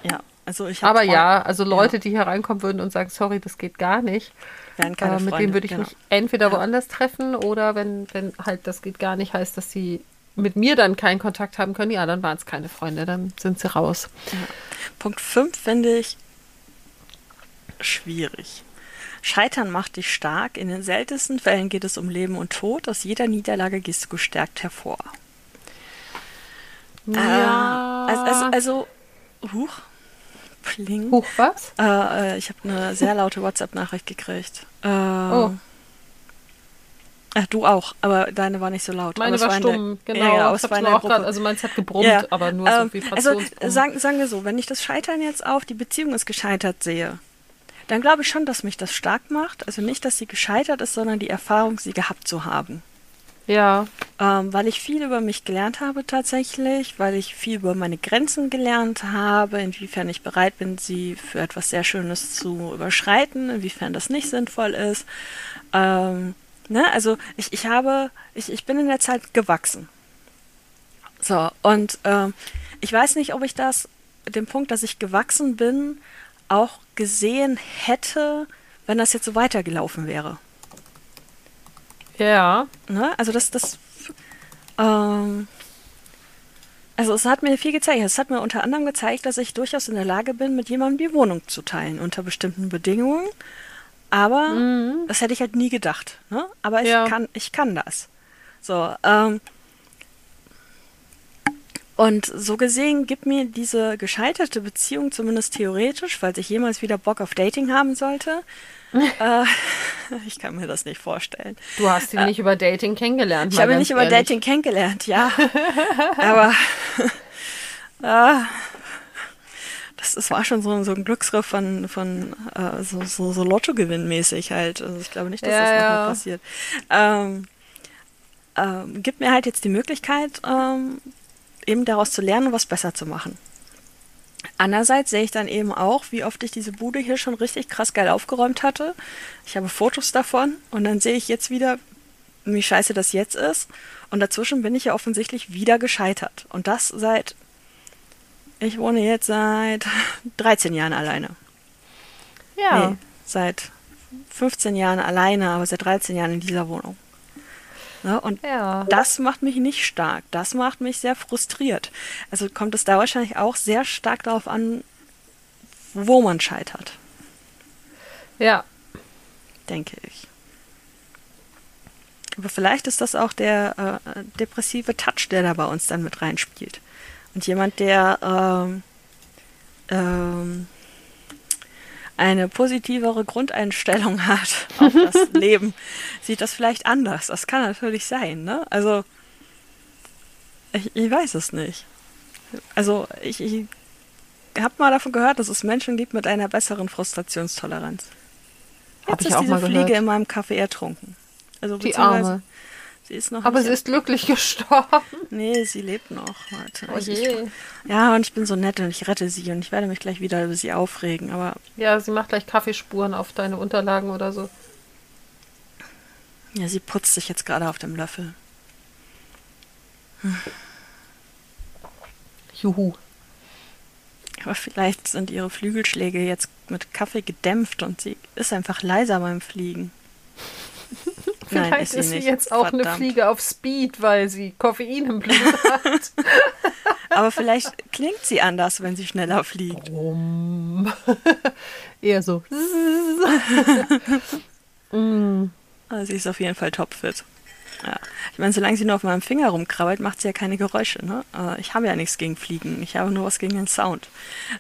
Ja, also ich aber ja, also Leute, Ja. die hier reinkommen würden und sagen, sorry, das geht gar nicht. werden keine Äh, mit Freunde, denen würde ich genau. mich entweder Ja. woanders treffen oder wenn, wenn halt das geht gar nicht, heißt, dass sie mit mir dann keinen Kontakt haben können, ja, dann waren es keine Freunde, dann sind sie raus. Punkt 5 finde ich schwierig. Scheitern macht dich stark. In den seltensten Fällen geht es um Leben und Tod. Aus jeder Niederlage gehst du gestärkt hervor. Ja. Äh, also, also, also huch, pling. Huch, was? Äh, äh, ich habe eine sehr laute WhatsApp-Nachricht gekriegt. Äh, Oh. Ach, du auch, aber deine war nicht so laut. Meine es war in der- stumm, genau. Ja, ich war hab's auch grad, also meins hat gebrummt, Ja, aber nur ähm, so Also sagen, sagen wir so, wenn ich das Scheitern jetzt auf die Beziehung ist gescheitert sehe, dann glaube ich schon, dass mich das stark macht. Also nicht, dass sie gescheitert ist, sondern die Erfahrung, sie gehabt zu haben. Ja, Ähm, weil ich viel über mich gelernt habe tatsächlich, weil ich viel über meine Grenzen gelernt habe, inwiefern ich bereit bin, sie für etwas sehr Schönes zu überschreiten, inwiefern das nicht sinnvoll ist. Ähm, ne? Also ich, ich habe, ich, ich bin in der Zeit gewachsen. So, und ähm, ich weiß nicht, ob ich das, den Punkt, dass ich gewachsen bin, auch gesehen hätte, wenn das jetzt so weitergelaufen wäre. Ja. Ne? Also das, das, ähm, also es hat mir viel gezeigt. Es hat mir unter anderem gezeigt, dass ich durchaus in der Lage bin, mit jemandem die Wohnung zu teilen unter bestimmten Bedingungen. Aber das hätte ich halt nie gedacht. Ne? Aber ich Ja. kann, ich kann das. So, ähm, Und so gesehen gibt mir diese gescheiterte Beziehung zumindest theoretisch, falls ich jemals wieder Bock auf Dating haben sollte, äh, ich kann mir das nicht vorstellen. Du hast ihn äh, nicht über Dating kennengelernt. Ich habe ihn nicht ehrlich. über Dating kennengelernt, ja. Aber äh, das, das war schon so, so ein Glücksgriff von, von äh, so, so, so Lottogewinn-mäßig halt. Also ich glaube nicht, dass ja, das nochmal ja. passiert. Ähm, ähm, gibt mir halt jetzt die Möglichkeit, ähm, eben daraus zu lernen, was besser zu machen. Andererseits sehe ich dann eben auch, wie oft ich diese Bude hier schon richtig krass geil aufgeräumt hatte. Ich habe Fotos davon und dann sehe ich jetzt wieder, wie scheiße das jetzt ist. Und dazwischen bin ich ja offensichtlich wieder gescheitert. Und das seit, ich wohne jetzt seit 13 Jahren alleine. Ja. Nee, seit 15 Jahren alleine, aber seit 13 Jahren in dieser Wohnung. Ne? Und ja. das macht mich nicht stark. Das macht mich sehr frustriert. Also kommt es da wahrscheinlich auch sehr stark darauf an, wo man scheitert. Ja. Denke ich. Aber vielleicht ist das auch der äh, depressive Touch, der da bei uns dann mit reinspielt. Und jemand, der ähm, ähm, eine positivere Grundeinstellung hat auf das Leben, sieht das vielleicht anders. Das kann natürlich sein, ne? Also, ich, ich weiß es nicht. Also, ich, ich habe mal davon gehört, dass es Menschen gibt mit einer besseren Frustrationstoleranz. Jetzt hab ich ist auch diese mal Fliege in meinem Kaffee ertrunken. Also, Die Arme. Sie ist noch Aber sie ist glücklich gestorben. Nee, sie lebt noch. Warte. Oh je. ja, und ich bin so nett und ich rette sie und ich werde mich gleich wieder über sie aufregen, aber. Ja, sie macht gleich Kaffeespuren auf deine Unterlagen oder so. Ja, sie putzt sich jetzt gerade auf dem Löffel. Hm. Juhu. Aber vielleicht sind ihre Flügelschläge jetzt mit Kaffee gedämpft und sie ist einfach leiser beim Fliegen. Vielleicht Nein, ist, sie, ist sie jetzt auch Verdammt. eine Fliege auf Speed, weil sie Koffein im Blut hat. Aber vielleicht klingt sie anders, wenn sie schneller fliegt. Brumm. Eher so. also sie ist auf jeden Fall topfit. Ja. Ich meine, solange sie nur auf meinem Finger rumkrabbelt, macht sie ja keine Geräusche. Ne? Äh, ich habe ja nichts gegen Fliegen. Ich habe nur was gegen den Sound.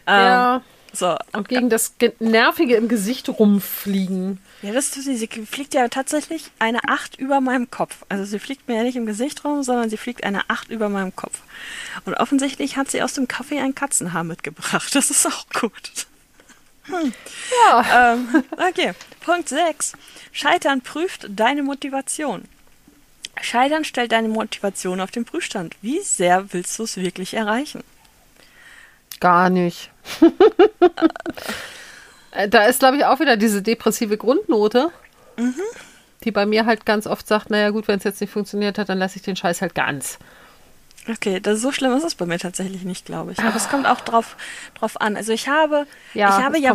ja. Ähm, so. Und gegen das Nervige im Gesicht rumfliegen. Ja, das tut sie. Sie fliegt ja tatsächlich eine Acht über meinem Kopf. Also sie fliegt mir ja nicht im Gesicht rum, sondern sie fliegt eine Acht über meinem Kopf. Und offensichtlich hat sie aus dem Kaffee ein Katzenhaar mitgebracht. Das ist auch gut. Hm. Ja. Ähm, okay. Punkt 6. Scheitern prüft deine Motivation. Scheitern stellt deine Motivation auf den Prüfstand. Wie sehr willst du es wirklich erreichen? Gar nicht. Äh, da ist, glaube ich, auch wieder diese depressive Grundnote, mhm. die bei mir halt ganz oft sagt, naja gut, wenn es jetzt nicht funktioniert hat, dann lasse ich den Scheiß halt ganz. Okay, das, so schlimm ist es bei mir tatsächlich nicht, glaube ich. Aber es kommt auch drauf, drauf an. Also ich habe, ja, ich habe ja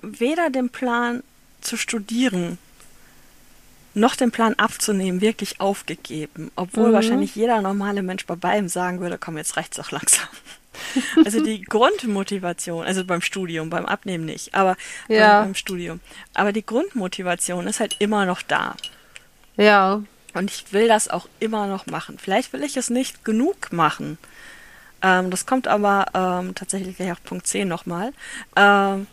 weder den Plan zu studieren noch den Plan abzunehmen wirklich aufgegeben, obwohl mhm. wahrscheinlich jeder normale Mensch bei beidem sagen würde, komm, jetzt reicht's doch langsam. Also die Grundmotivation, also beim Studium, beim Abnehmen nicht, aber ja. beim, beim Studium. Aber die Grundmotivation ist halt immer noch da. Ja. Und ich will das auch immer noch machen. Vielleicht will ich es nicht genug machen. Ähm, das kommt aber ähm, tatsächlich gleich auf Punkt 10 nochmal. Ähm,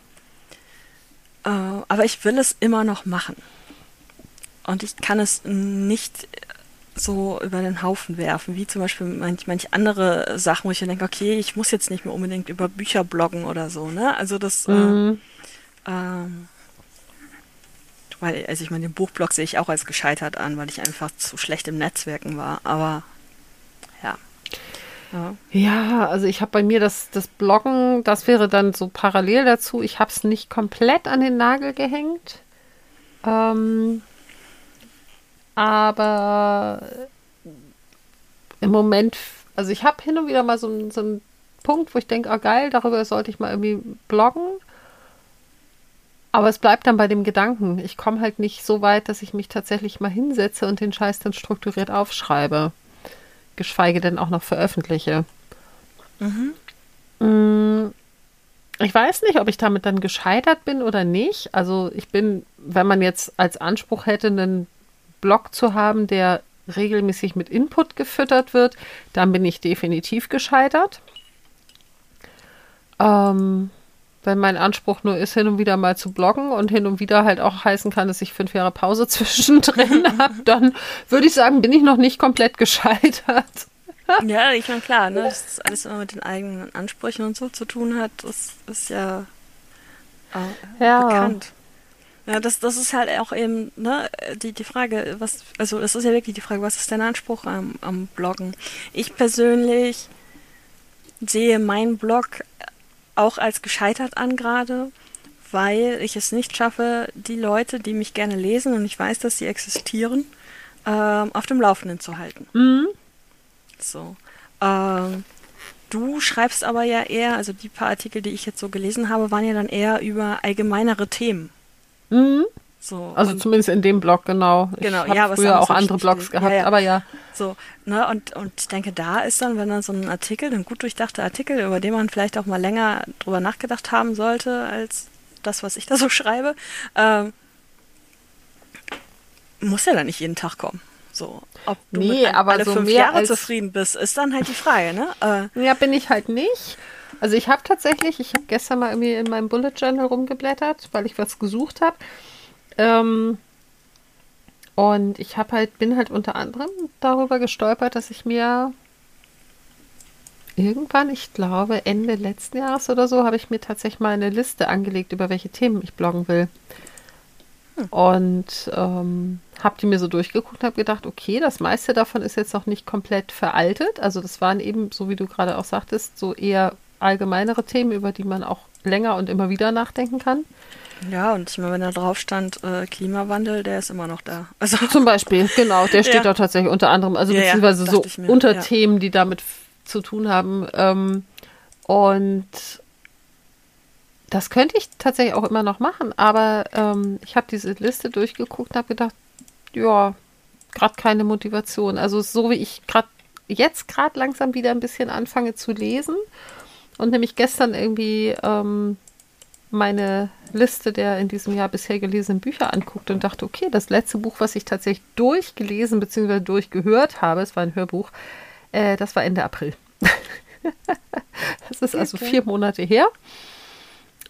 äh, aber ich will es immer noch machen. Und ich kann es nicht so über den Haufen werfen, wie zum Beispiel manch, manch andere Sachen, wo ich denke, okay, ich muss jetzt nicht mehr unbedingt über Bücher bloggen oder so, ne? Also das, mhm. äh, weil, also ich meine, den Buchblog sehe ich auch als gescheitert an, weil ich einfach zu schlecht im Netzwerken war, aber ja. Ja, ja also ich habe bei mir das, das Bloggen, das wäre dann so parallel dazu. Ich habe es nicht komplett an den Nagel gehängt. Ähm, aber im Moment, also ich habe hin und wieder mal so, so einen Punkt, wo ich denke, ah geil, darüber sollte ich mal irgendwie bloggen. Aber es bleibt dann bei dem Gedanken. Ich komme halt nicht so weit, dass ich mich tatsächlich mal hinsetze und den Scheiß dann strukturiert aufschreibe. Geschweige denn auch noch veröffentliche. Mhm. Mm, ich weiß nicht, ob ich damit dann gescheitert bin oder nicht. Also ich bin, wenn man jetzt als Anspruch hätte, einen Blog zu haben, der regelmäßig mit Input gefüttert wird, dann bin ich definitiv gescheitert. Ähm, wenn mein Anspruch nur ist, hin und wieder mal zu bloggen und hin und wieder halt auch heißen kann, dass ich fünf Jahre Pause zwischendrin habe, dann würde ich sagen, bin ich noch nicht komplett gescheitert. ja, ich meine, klar, ne, dass das alles immer mit den eigenen Ansprüchen und so zu tun hat, das ist ja, äh, ja. bekannt. Ja, das, das ist halt auch eben, ne, die, die Frage, was, also das ist ja wirklich die Frage, was ist dein Anspruch am, am Bloggen? Ich persönlich sehe meinen Blog auch als gescheitert an gerade, weil ich es nicht schaffe, die Leute, die mich gerne lesen und ich weiß, dass sie existieren, ähm, auf dem Laufenden zu halten. Mhm. So. Ähm, du schreibst aber ja eher, also die paar Artikel, die ich jetzt so gelesen habe, waren ja dann eher über allgemeinere Themen. Mhm. So, also zumindest in dem Blog, genau. Genau, ich ja, was früher auch andere Blogs gehabt, ja, ja. aber ja. So, ne, und, und ich denke, da ist dann, wenn dann so ein Artikel, ein gut durchdachter Artikel, über den man vielleicht auch mal länger drüber nachgedacht haben sollte, als das, was ich da so schreibe, ähm, muss ja dann nicht jeden Tag kommen. So, ob du nee, mit aber alle so fünf Jahre zufrieden bist, ist dann halt die Frage, ne? Äh, Ja, bin ich halt nicht. Also ich habe tatsächlich, ich habe gestern mal irgendwie in meinem Bullet Journal rumgeblättert, weil ich was gesucht habe. Ähm, und ich habe halt, bin halt unter anderem darüber gestolpert, dass ich mir irgendwann, ich glaube Ende letzten Jahres oder so, habe ich mir tatsächlich mal eine Liste angelegt, über welche Themen ich bloggen will. Und ähm, habe die mir so durchgeguckt und habe gedacht, okay, das meiste davon ist jetzt noch nicht komplett veraltet. Also das waren eben, so wie du gerade auch sagtest, so eher allgemeinere Themen, über die man auch länger und immer wieder nachdenken kann. ja, und ich meine, wenn da drauf stand, äh, Klimawandel, der ist immer noch da. Also, Zum Beispiel, genau, der steht Ja. da tatsächlich unter anderem, also Ja, ja, beziehungsweise so dachte ich mir, Unterthemen, die damit zu tun haben. Ähm, und das könnte ich tatsächlich auch immer noch machen, aber ähm, ich habe diese Liste durchgeguckt und habe gedacht, ja, gerade keine Motivation. Also so wie ich gerade jetzt gerade langsam wieder ein bisschen anfange zu lesen und nämlich gestern irgendwie ähm, meine Liste der in diesem Jahr bisher gelesenen Bücher anguckt und dachte, okay, das letzte Buch, was ich tatsächlich durchgelesen bzw. durchgehört habe, es war ein Hörbuch, äh, das war Ende April. das ist also Okay. vier Monate her.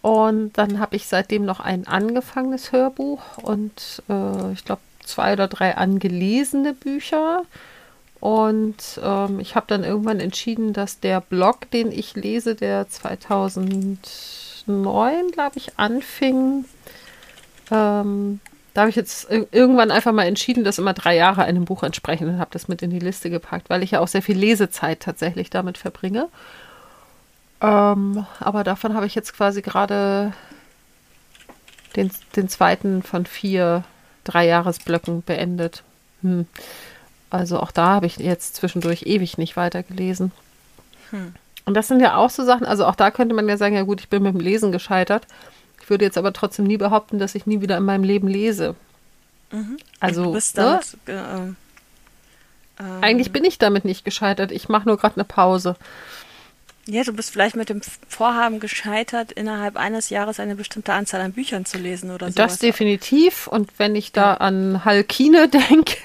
Und dann habe ich seitdem noch ein angefangenes Hörbuch und äh, ich glaube zwei oder drei angelesene Bücher. Und ähm, ich habe dann irgendwann entschieden, dass der Blog, den ich lese, der 2009, glaube ich, anfing, ähm, da habe ich jetzt ir- irgendwann einfach mal entschieden, dass immer drei Jahre einem Buch entsprechen und habe das mit in die Liste gepackt, weil ich ja auch sehr viel Lesezeit tatsächlich damit verbringe. Ähm, aber davon habe ich jetzt quasi gerade den, den zweiten von vier Dreijahresblöcken beendet. Hm. Also auch da habe ich jetzt zwischendurch ewig nicht weitergelesen. Hm. Und das sind ja auch so Sachen, also auch da könnte man ja sagen, ja gut, ich bin mit dem Lesen gescheitert. Ich würde jetzt aber trotzdem nie behaupten, dass ich nie wieder in meinem Leben lese. mhm. Also, du bist ne? damit, äh, ähm, Eigentlich bin ich damit nicht gescheitert. Ich mache nur gerade eine Pause. Ja, du bist vielleicht mit dem Vorhaben gescheitert, innerhalb eines Jahres eine bestimmte Anzahl an Büchern zu lesen oder so. Das definitiv. Und wenn ich da an Halkine denke,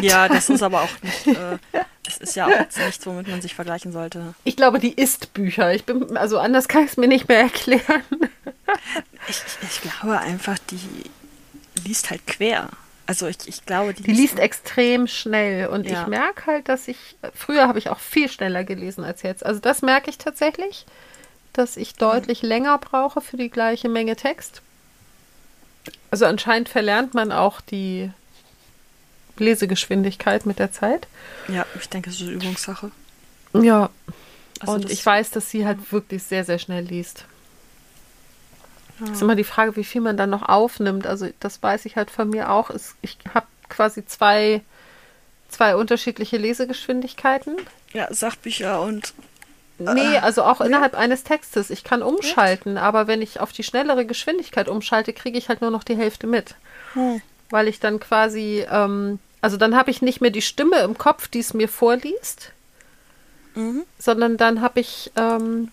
Ja, das ist aber auch nicht, äh, das ist ja auch nichts, womit man sich vergleichen sollte. ich glaube, die ist Bücher. Ich bin, also anders kann ich es mir nicht mehr erklären. Ich, ich glaube einfach, die liest halt quer. Also ich, ich glaube, die, Die liest extrem schnell. Und Ja. ich merke halt, dass ich, früher habe ich auch viel schneller gelesen als jetzt. Also das merke ich tatsächlich, dass ich deutlich länger brauche für die gleiche Menge Text. Also anscheinend verlernt man auch die Lesegeschwindigkeit mit der Zeit. Ja, ich denke, es ist eine Übungssache. Ja. Also und ich weiß, dass sie halt wirklich sehr, sehr schnell liest. Ja. ist immer die Frage, wie viel man dann noch aufnimmt. Also das weiß ich halt von mir auch. Ich habe quasi zwei, zwei unterschiedliche Lesegeschwindigkeiten. Ja, Sachbücher und Nee, also auch innerhalb eines Textes. Ich kann umschalten, aber wenn ich auf die schnellere Geschwindigkeit umschalte, kriege ich halt nur noch die Hälfte mit. Hm. Weil ich dann quasi, ähm, also dann habe ich nicht mehr die Stimme im Kopf, die es mir vorliest, Mhm. sondern dann habe ich, ähm,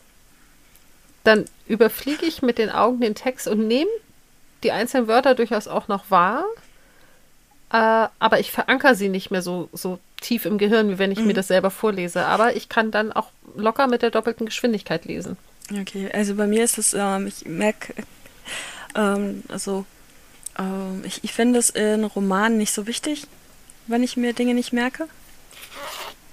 dann überfliege ich mit den Augen den Text und nehme die einzelnen Wörter durchaus auch noch wahr. äh, aber ich verankere sie nicht mehr so, so tief im Gehirn, wie wenn ich Mhm. mir das selber vorlese. Aber ich kann dann auch locker mit der doppelten Geschwindigkeit lesen. Okay, also bei mir ist es, ähm, ich merke, ähm, also ähm, ich, ich finde es in Romanen nicht so wichtig, wenn ich mir Dinge nicht merke.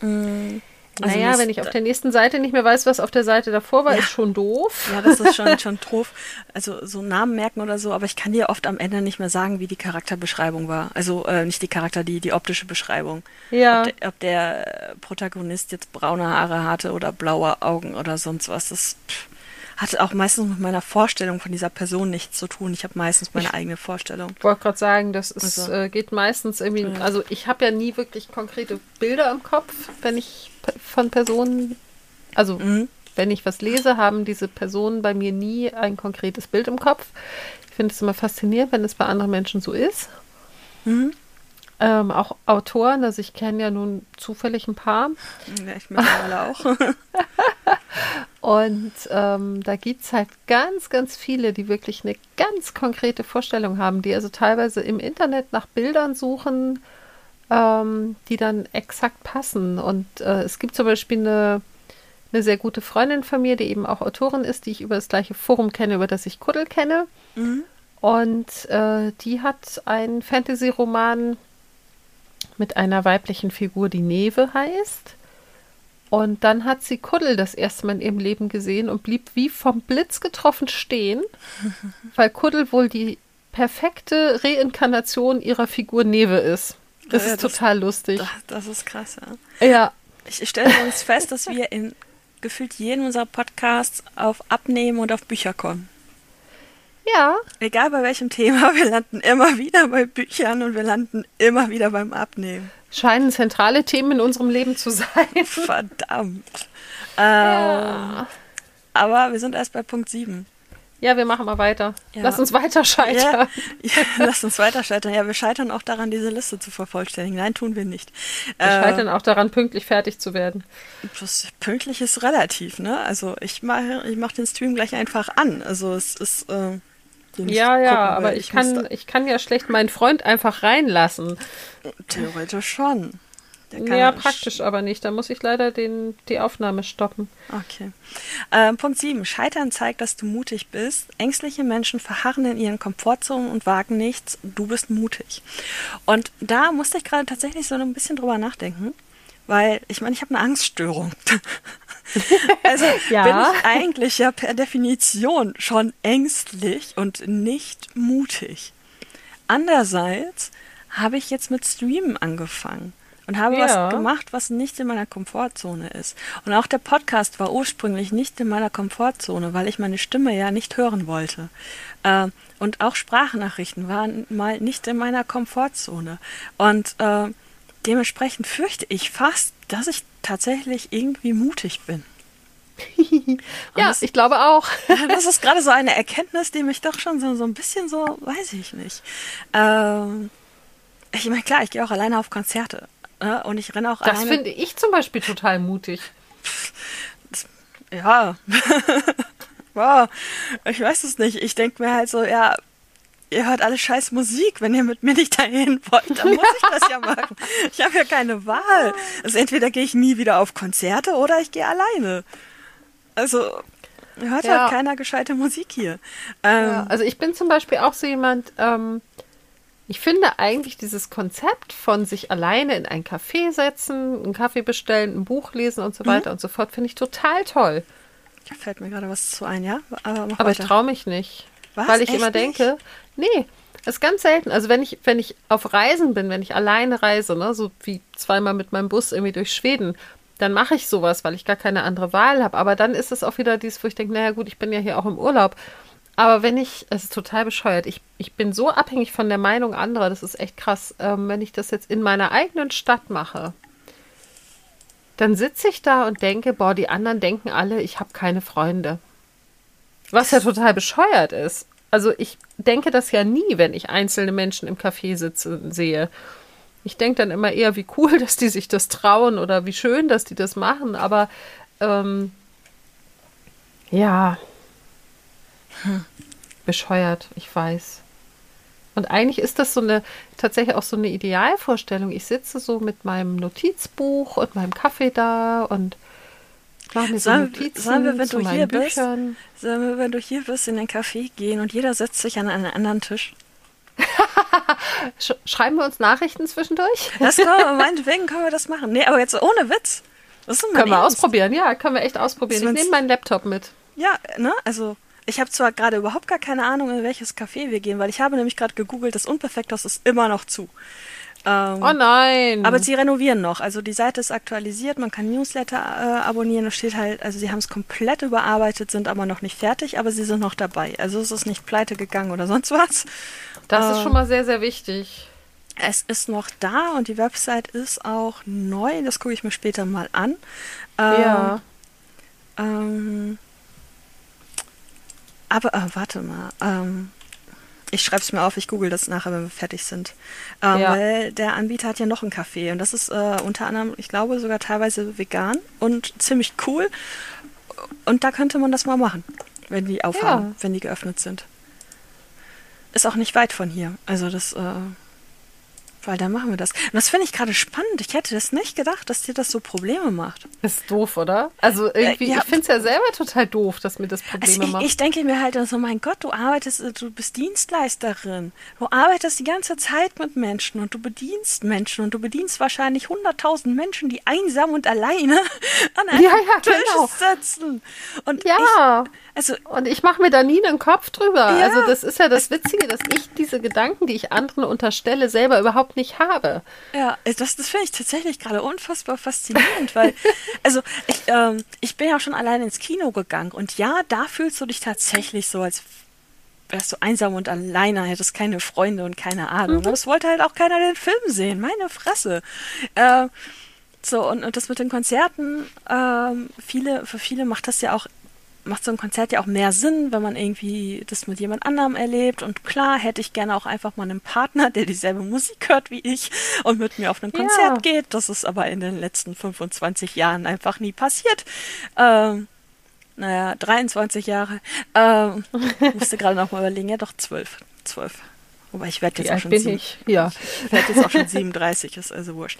Mm, also naja, wenn ich auf der nächsten Seite nicht mehr weiß, was auf der Seite davor war, Ja. ist schon doof. Ja, das ist schon, schon doof. Also so Namen merken oder so, aber ich kann dir oft am Ende nicht mehr sagen, wie die Charakterbeschreibung war. Also äh, nicht die Charakter, die, die optische Beschreibung. Ja. Ob, der, ob der Protagonist jetzt braune Haare hatte oder blaue Augen oder sonst was. Das pff, hat auch meistens mit meiner Vorstellung von dieser Person nichts zu tun. Ich habe meistens meine eigene Vorstellung. Ich wollte gerade sagen, das ist, Also- äh, geht meistens irgendwie. Ja. Also ich habe ja nie wirklich konkrete Bilder im Kopf, wenn ich von Personen, also Mhm. wenn ich was lese, haben diese Personen bei mir nie ein konkretes Bild im Kopf. Ich finde es immer faszinierend, wenn es bei anderen Menschen so ist. Mhm. Ähm, auch Autoren, also ich kenne ja nun zufällig ein paar. Ja, ich mittlerweile auch. Und ähm, da gibt es halt ganz, ganz viele, die wirklich eine ganz konkrete Vorstellung haben, die also teilweise im Internet nach Bildern suchen, ähm, die dann exakt passen. Und äh, es gibt zum Beispiel eine, eine sehr gute Freundin von mir, die eben auch Autorin ist, die ich über das gleiche Forum kenne, über das ich Kuddel kenne. Mhm. Und äh, die hat einen Fantasy-Roman mit einer weiblichen Figur, die Neve heißt. Und dann hat sie Kuddel das erste Mal in ihrem Leben gesehen und blieb wie vom Blitz getroffen stehen, weil Kuddel wohl die perfekte Reinkarnation ihrer Figur Neve ist. Das Ja, ist das- total lustig. Das, das ist krass, ja. Ja, Ich, ich stelle uns fest, dass wir in gefühlt jedem unserer Podcasts auf Abnehmen und auf Bücher kommen. Ja, Egal bei welchem Thema, wir landen immer wieder bei Büchern und wir landen immer wieder beim Abnehmen. scheinen zentrale Themen in unserem Leben zu sein. Verdammt. Ähm, Ja. Aber wir sind erst bei Punkt 7. Ja, wir machen mal weiter. Ja. Lass uns weiter scheitern. Ja, ja, lass uns weiter scheitern. Ja, wir scheitern auch daran, diese Liste zu vervollständigen. Nein, tun wir nicht. Wir Äh, scheitern auch daran, pünktlich fertig zu werden. Pünktlich ist relativ, ne? Also ich mache ich mach den Stream gleich einfach an. Also es ist. Äh, Ja, ja, gucken, aber ich, kann, ich kann ja schlecht meinen Freund einfach reinlassen. Theoretisch schon. Ja, sch- praktisch aber nicht. Da muss ich leider den, die Aufnahme stoppen. Okay. Ähm, Punkt 7. Scheitern zeigt, dass du mutig bist. Ängstliche Menschen verharren in ihren Komfortzonen und wagen nichts. Du bist mutig. Und da musste ich gerade tatsächlich so ein bisschen drüber nachdenken, weil ich meine, ich habe eine Angststörung. also Ja. bin ich eigentlich ja per Definition schon ängstlich und nicht mutig. Andererseits habe ich jetzt mit Streamen angefangen und habe Ja. was gemacht, was nicht in meiner Komfortzone ist. Und auch der Podcast war ursprünglich nicht in meiner Komfortzone, weil ich meine Stimme ja nicht hören wollte. Äh, und auch Sprachnachrichten waren mal nicht in meiner Komfortzone. Und äh, dementsprechend fürchte ich fast, dass ich tatsächlich irgendwie mutig bin. Ja, das- ich glaube auch. Das ist gerade so eine Erkenntnis, die mich doch schon so, so ein bisschen so, weiß ich nicht. Ähm, ich meine, klar, ich gehe auch alleine auf Konzerte. Ne? Und ich renne auch Das alleine. finde ich zum Beispiel total mutig. Ja. wow. Ich weiß es nicht. Ich denke mir halt so, ja, ihr hört alle scheiß Musik. Wenn ihr mit mir nicht dahin wollt, dann muss ich das ja machen. Ich habe ja keine Wahl. Also entweder gehe ich nie wieder auf Konzerte oder ich gehe alleine. Also hört Ja. halt keiner gescheite Musik hier. Ähm, Ja, also ich bin zum Beispiel auch so jemand, ähm, ich finde eigentlich dieses Konzept von sich alleine in ein Café setzen, einen Kaffee bestellen, ein Buch lesen und so Mhm. weiter und so fort, finde ich total toll. Da fällt mir gerade was zu ein, ja? Aber, Aber ich traue mich nicht. Was? Weil ich Echt immer nicht? denke, nee, das ist ganz selten. Also wenn ich, wenn ich auf Reisen bin, wenn ich alleine reise, ne, so wie zweimal mit meinem Bus irgendwie durch Schweden, dann mache ich sowas, weil ich gar keine andere Wahl habe. Aber dann ist es auch wieder dies, wo ich denke, naja gut, ich bin ja hier auch im Urlaub. Aber wenn ich, es ist total bescheuert, ich, ich bin so abhängig von der Meinung anderer, das ist echt krass. Ähm, wenn ich das jetzt in meiner eigenen Stadt mache, dann sitze ich da und denke, boah, die anderen denken alle, ich habe keine Freunde. Was ja total bescheuert ist. Also ich denke das ja nie, wenn ich einzelne Menschen im Café sitzen sehe. Ich denke dann immer eher, wie cool, dass die sich das trauen oder wie schön, dass die das machen. Aber ähm, ja, bescheuert, ich weiß. Und eigentlich ist das so eine, tatsächlich auch so eine Idealvorstellung. Ich sitze so mit meinem Notizbuch und meinem Kaffee da und mache mir so Sollen- Notizen sollen wir, wenn zu du hier bist, Büchern. Sollen wir, wenn du hier bist, in den Café gehen und jeder setzt sich an einen anderen Tisch? Sch schreiben wir uns Nachrichten zwischendurch? Das können wir, meinetwegen können wir das machen. Nee, aber jetzt ohne Witz. Können wir Ernst. ausprobieren, ja, können wir echt ausprobieren. Ich nehme meinen Laptop mit. Ja, ne? Also, ich habe zwar gerade überhaupt gar keine Ahnung, in welches Café wir gehen, weil ich habe nämlich gerade gegoogelt, das Unperfekthaus ist immer noch zu. Ähm, Oh nein. aber sie renovieren noch. Also die Seite ist aktualisiert, man kann Newsletter äh, abonnieren. Es steht halt, also sie haben es komplett überarbeitet, sind aber noch nicht fertig, aber sie sind noch dabei. Also es ist nicht pleite gegangen oder sonst was. das ist äh, schon mal sehr, sehr wichtig. Es ist noch da und die Website ist auch neu. Das gucke ich mir später mal an. Ähm, ja. Ähm, aber äh, warte mal. Ähm, ich schreibe es mir auf, ich google das nachher, wenn wir fertig sind. Ähm, Ja. Weil der Anbieter hat ja noch ein Café und das ist äh, unter anderem, ich glaube, sogar teilweise vegan und ziemlich cool. Und da könnte man das mal machen, wenn die aufhaben, Ja. wenn die geöffnet sind. Ist auch nicht weit von hier. Also das, äh, weil da machen wir das. Und das finde ich gerade spannend. Ich hätte das nicht gedacht, dass dir das so Probleme macht. Ist doof, oder? Also irgendwie, Äh, ja. ich finde es ja selber total doof, dass mir das Probleme Also ich, macht. ich denke mir halt so, mein Gott, du arbeitest, äh, du bist Dienstleisterin. Du arbeitest die ganze Zeit mit Menschen und du bedienst Menschen und du bedienst wahrscheinlich 100.000 Menschen, die einsam und alleine an einem Ja, ja, Tisch genau. sitzen. Und ja. ich, also Und ich mache mir da nie einen Kopf drüber. Ja. Also das ist ja das Witzige, dass ich diese Gedanken, die ich anderen unterstelle, selber überhaupt nicht habe. Ja, das, das finde ich tatsächlich gerade unfassbar faszinierend, weil, also ich, ähm, ich bin ja schon allein ins Kino gegangen und ja, da fühlst du dich tatsächlich so, als wärst du einsam und alleine, hättest keine Freunde und keine Ahnung. Aber es wollte halt auch keiner den Film sehen, meine Fresse. Äh, so, und, und das mit den Konzerten, ähm, viele, für viele macht das ja auch macht so ein Konzert ja auch mehr Sinn, wenn man irgendwie das mit jemand anderem erlebt. Und klar hätte ich gerne auch einfach mal einen Partner, der dieselbe Musik hört wie ich und mit mir auf ein Ja. Konzert geht. Das ist aber in den letzten 25 Jahren einfach nie passiert. Ähm, naja, 23 Jahre. Ähm, musste gerade noch mal überlegen, ja doch 12. 12. Wobei ich werde jetzt auch schon bin sieben- ich? Ja. Ich werde jetzt auch schon 37, ist also wurscht.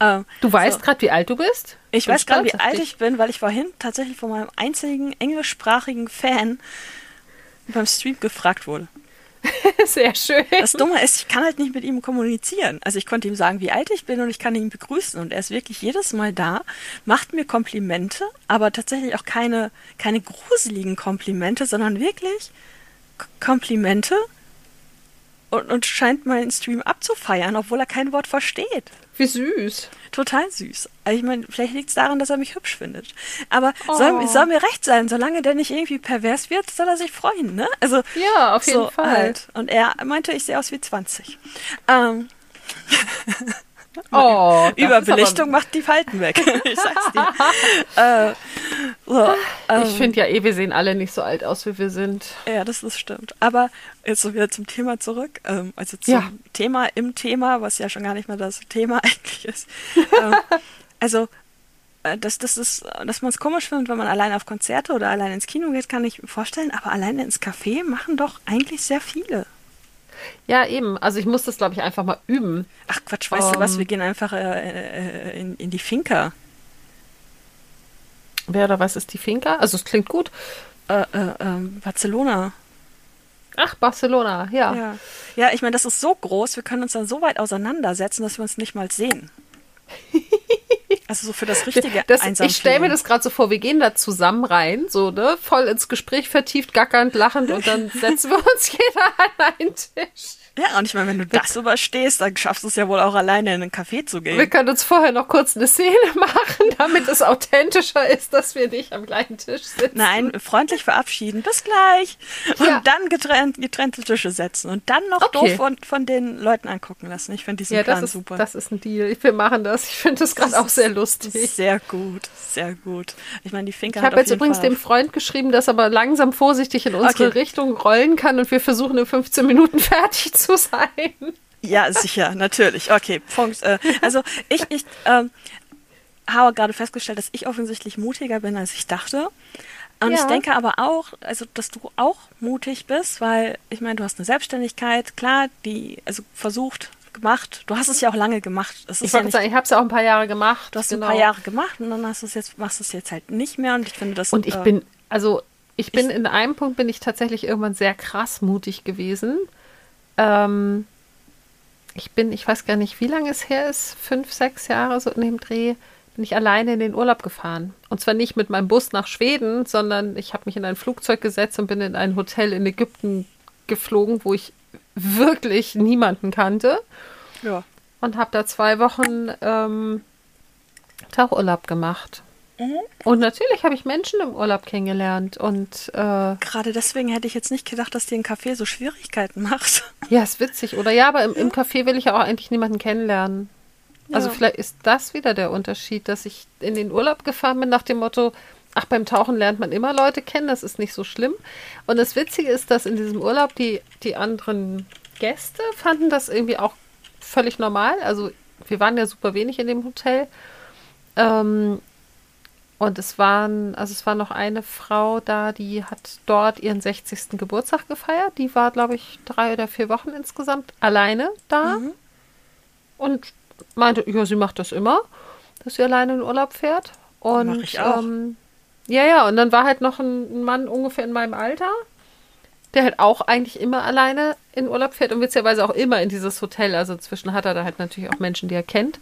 Ähm, Du weißt so. gerade, wie alt du bist? Ich Bin weiß gerade, wie alt ich bin, weil ich vorhin tatsächlich von meinem einzigen englischsprachigen Fan beim Stream gefragt wurde. Sehr schön. Das Dumme ist, ich kann halt nicht mit ihm kommunizieren. Also ich konnte ihm sagen, wie alt ich bin und ich kann ihn begrüßen. Und er ist wirklich jedes Mal da, macht mir Komplimente, aber tatsächlich auch keine, keine gruseligen Komplimente, sondern wirklich Komplimente und, und scheint meinen Stream abzufeiern, obwohl er kein Wort versteht. Wie süß. Total süß. Also ich meine, vielleicht liegt es daran, dass er mich hübsch findet. Aber Oh. soll, soll mir recht sein, solange der nicht irgendwie pervers wird, soll er sich freuen, ne? Also Ja, auf jeden so Fall. Halt. Und er meinte, ich sehe aus wie 20. Ähm, Oh, Überbelichtung macht die Falten weg. ich sag's dir. äh, so, ähm, Ich finde ja eh, wir sehen alle nicht so alt aus, wie wir sind. Ja, das ist stimmt. Aber jetzt so wieder zum Thema zurück. Ähm, also zum Ja. Thema im Thema, was ja schon gar nicht mehr das Thema eigentlich ist. ähm, also, äh, das, das ist, dass man es komisch findet, wenn man allein auf Konzerte oder allein ins Kino geht, kann ich mir vorstellen. Aber alleine ins Café machen doch eigentlich sehr viele. Ja, eben. Also ich muss das, glaube ich, einfach mal üben. Ach Quatsch, weißt du was? Ähm. Wir gehen einfach äh, äh, in, in die Finca. Wer oder was ist die Finca? Also es klingt gut. Äh, äh, ähm, Barcelona. Ach, Barcelona, ja. Ja, ja ich meine, das ist so groß, wir können uns dann so weit auseinandersetzen, dass wir uns nicht mal sehen. Also so für das richtige Das, ich stelle mir das gerade so vor, wir gehen da zusammen rein, so, ne, voll ins Gespräch vertieft, gackernd, lachend und dann setzen wir uns jeder an einen Tisch. Ja, und ich meine, wenn du das überstehst, dann schaffst du es ja wohl auch alleine in einen Café zu Wir gehen. können uns vorher noch kurz eine Szene machen, damit es authentischer ist, dass wir nicht am gleichen Tisch sitzen. Nein, freundlich verabschieden, bis gleich. Und Ja. dann getrennt, getrennte Tische setzen und dann noch Okay. doof von, von den Leuten angucken lassen. Ich finde diesen Ja, Plan das ist, super. das ist ein Deal. Wir machen das. Ich finde das gerade auch sehr lustig. sehr gut, sehr gut. Ich meine, die Finca Ich habe jetzt übrigens Fall dem Freund geschrieben, dass er aber langsam vorsichtig in unsere Okay. Richtung rollen kann und wir versuchen in 15 Minuten fertig zu sein. Ja, sicher, natürlich. Okay, Punkt. Äh, also ich, ich ähm, habe gerade festgestellt, dass ich offensichtlich mutiger bin, als ich dachte. Und Ja. ich denke aber auch, also dass du auch mutig bist, weil ich meine, du hast eine Selbstständigkeit, klar, die also versucht, gemacht. Du hast es ja auch lange gemacht. Ich ja wollte nicht, sagen, ich habe es ja auch ein paar Jahre gemacht. du hast genau. ein paar Jahre gemacht und dann hast du es jetzt, machst du es jetzt halt nicht mehr. Und ich finde das. Und ich äh, bin, also ich bin ich- in einem Punkt bin ich tatsächlich irgendwann sehr krass mutig gewesen. Ähm, ich bin, ich weiß gar nicht, wie lange es her ist, fünf, sechs Jahre so in dem Dreh, bin ich alleine in den Urlaub gefahren. Und zwar nicht mit meinem Bus nach Schweden, sondern ich habe mich in ein Flugzeug gesetzt und bin in ein Hotel in Ägypten geflogen, wo ich wirklich niemanden kannte Ja. und habe da zwei Wochen ähm, Tauchurlaub gemacht. Mhm. Und natürlich habe ich Menschen im Urlaub kennengelernt und äh, Gerade deswegen hätte ich jetzt nicht gedacht, dass dir ein Café so Schwierigkeiten macht. ja, ist witzig, oder? Ja, aber im, im Café will ich ja auch eigentlich niemanden kennenlernen. Also Ja. vielleicht ist das wieder der Unterschied, dass ich in den Urlaub gefahren bin nach dem Motto, ach, beim Tauchen lernt man immer Leute kennen, das ist nicht so schlimm. Und das Witzige ist, dass in diesem Urlaub die, die anderen Gäste fanden das irgendwie auch völlig normal. Also wir waren ja super wenig in dem Hotel. Ähm, und es waren, also es war noch eine Frau da, die hat dort ihren 60. Geburtstag gefeiert. Die war, glaube ich, drei oder vier Wochen insgesamt alleine da Mhm. und meinte, ja, sie macht das immer, dass sie alleine in Urlaub fährt. Und Mach ich auch. Ähm, ja, ja, und dann war halt noch ein, Mann ungefähr in meinem Alter, der halt auch eigentlich immer alleine in Urlaub fährt und witzigerweise auch immer in dieses Hotel. Also zwischen hat er da halt natürlich auch Menschen, die er kennt.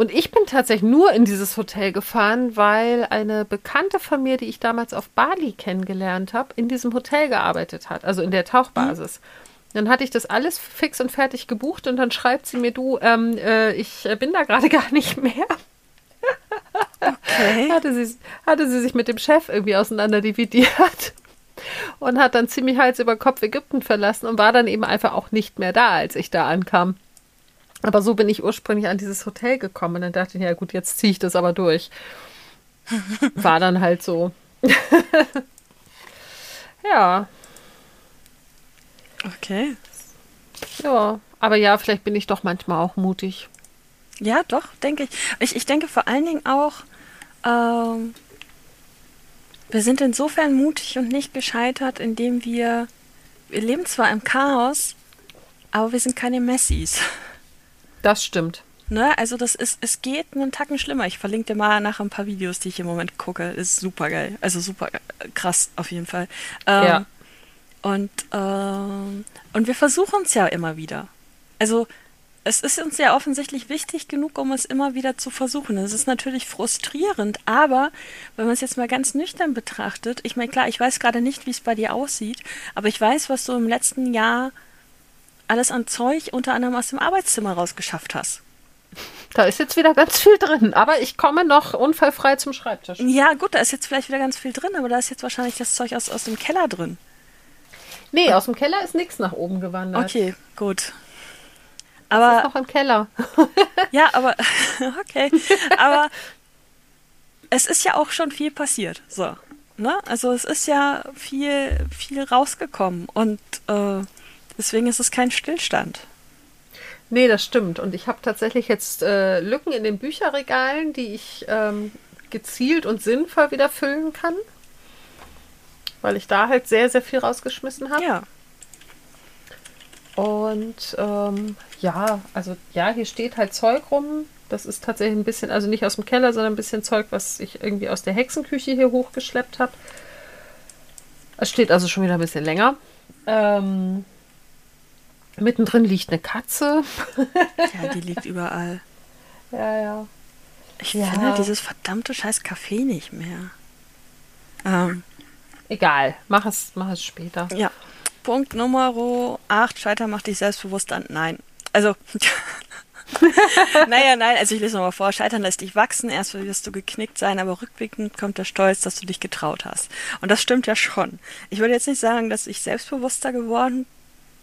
Und ich bin tatsächlich nur in dieses Hotel gefahren, weil eine Bekannte von mir, die ich damals auf Bali kennengelernt habe, in diesem Hotel gearbeitet hat, also in der Tauchbasis. Dann hatte ich das alles fix und fertig gebucht und dann schreibt sie mir, du, ähm, äh, ich äh, bin da gerade gar nicht mehr. Okay. Hatte sie, hatte sie sich mit dem Chef irgendwie auseinander dividiert und hat dann ziemlich Hals über Kopf Ägypten verlassen und war dann eben einfach auch nicht mehr da, als ich da ankam. Aber so bin ich ursprünglich an dieses Hotel gekommen und dann dachte ich, ja gut, jetzt ziehe ich das aber durch. War dann halt so. ja, Okay. ja. Aber ja, vielleicht bin ich doch manchmal auch mutig. Ja, doch, denke ich. ich. Ich denke vor allen Dingen auch, ähm, wir sind insofern mutig und nicht gescheitert, indem wir, wir leben zwar im Chaos, aber wir sind keine Messis. Das stimmt. Ne? Also das ist, es geht einen Tacken schlimmer. Ich verlinke dir mal nachher ein paar Videos, die ich im Moment gucke. Ist super geil. Also super äh, krass auf jeden Fall. Ähm, Ja. Und, ähm, und wir versuchen es ja immer wieder. Also es ist uns ja offensichtlich wichtig genug, um es immer wieder zu versuchen. Es ist natürlich frustrierend, aber wenn man es jetzt mal ganz nüchtern betrachtet, ich meine, klar, ich weiß gerade nicht, wie es bei dir aussieht, aber ich weiß, was du im letzten Jahr alles an Zeug unter anderem aus dem Arbeitszimmer rausgeschafft hast. Da ist jetzt wieder ganz viel drin, aber ich komme noch unfallfrei zum Schreibtisch. Ja, gut, da ist jetzt vielleicht wieder ganz viel drin, aber da ist jetzt wahrscheinlich das Zeug aus, aus dem Keller drin. Nee, aus dem Keller ist nichts nach oben gewandert. Okay, gut. Das Aber ist noch im Keller. Ja, aber okay. Aber es ist ja auch schon viel passiert. So. Ne? Also es ist ja viel, viel rausgekommen und äh, deswegen ist es kein Stillstand. Nee, das stimmt. Und ich habe tatsächlich jetzt äh, Lücken in den Bücherregalen, die ich ähm, gezielt und sinnvoll wieder füllen kann. Weil ich da halt sehr, sehr viel rausgeschmissen habe. Ja. Und ähm, ja, also ja, hier steht halt Zeug rum. Das ist tatsächlich ein bisschen, also nicht aus dem Keller, sondern ein bisschen Zeug, was ich irgendwie aus der Hexenküche hier hochgeschleppt habe. Es steht also schon wieder ein bisschen länger. Ähm, mittendrin liegt eine Katze. Ja, die liegt überall. Ja, ja. Ich Ja. finde dieses verdammte scheiß Café nicht mehr. Ähm, Egal, mach es, mach es später. ja. Punkt Nummer 8. Scheitern macht dich selbstbewusst an. Nein. Also. naja, nein, also ich lese nochmal vor. Scheitern lässt dich wachsen. Erst wirst du geknickt sein, aber rückblickend kommt der Stolz, dass du dich getraut hast. Und das stimmt ja schon. Ich würde jetzt nicht sagen, dass ich selbstbewusster geworden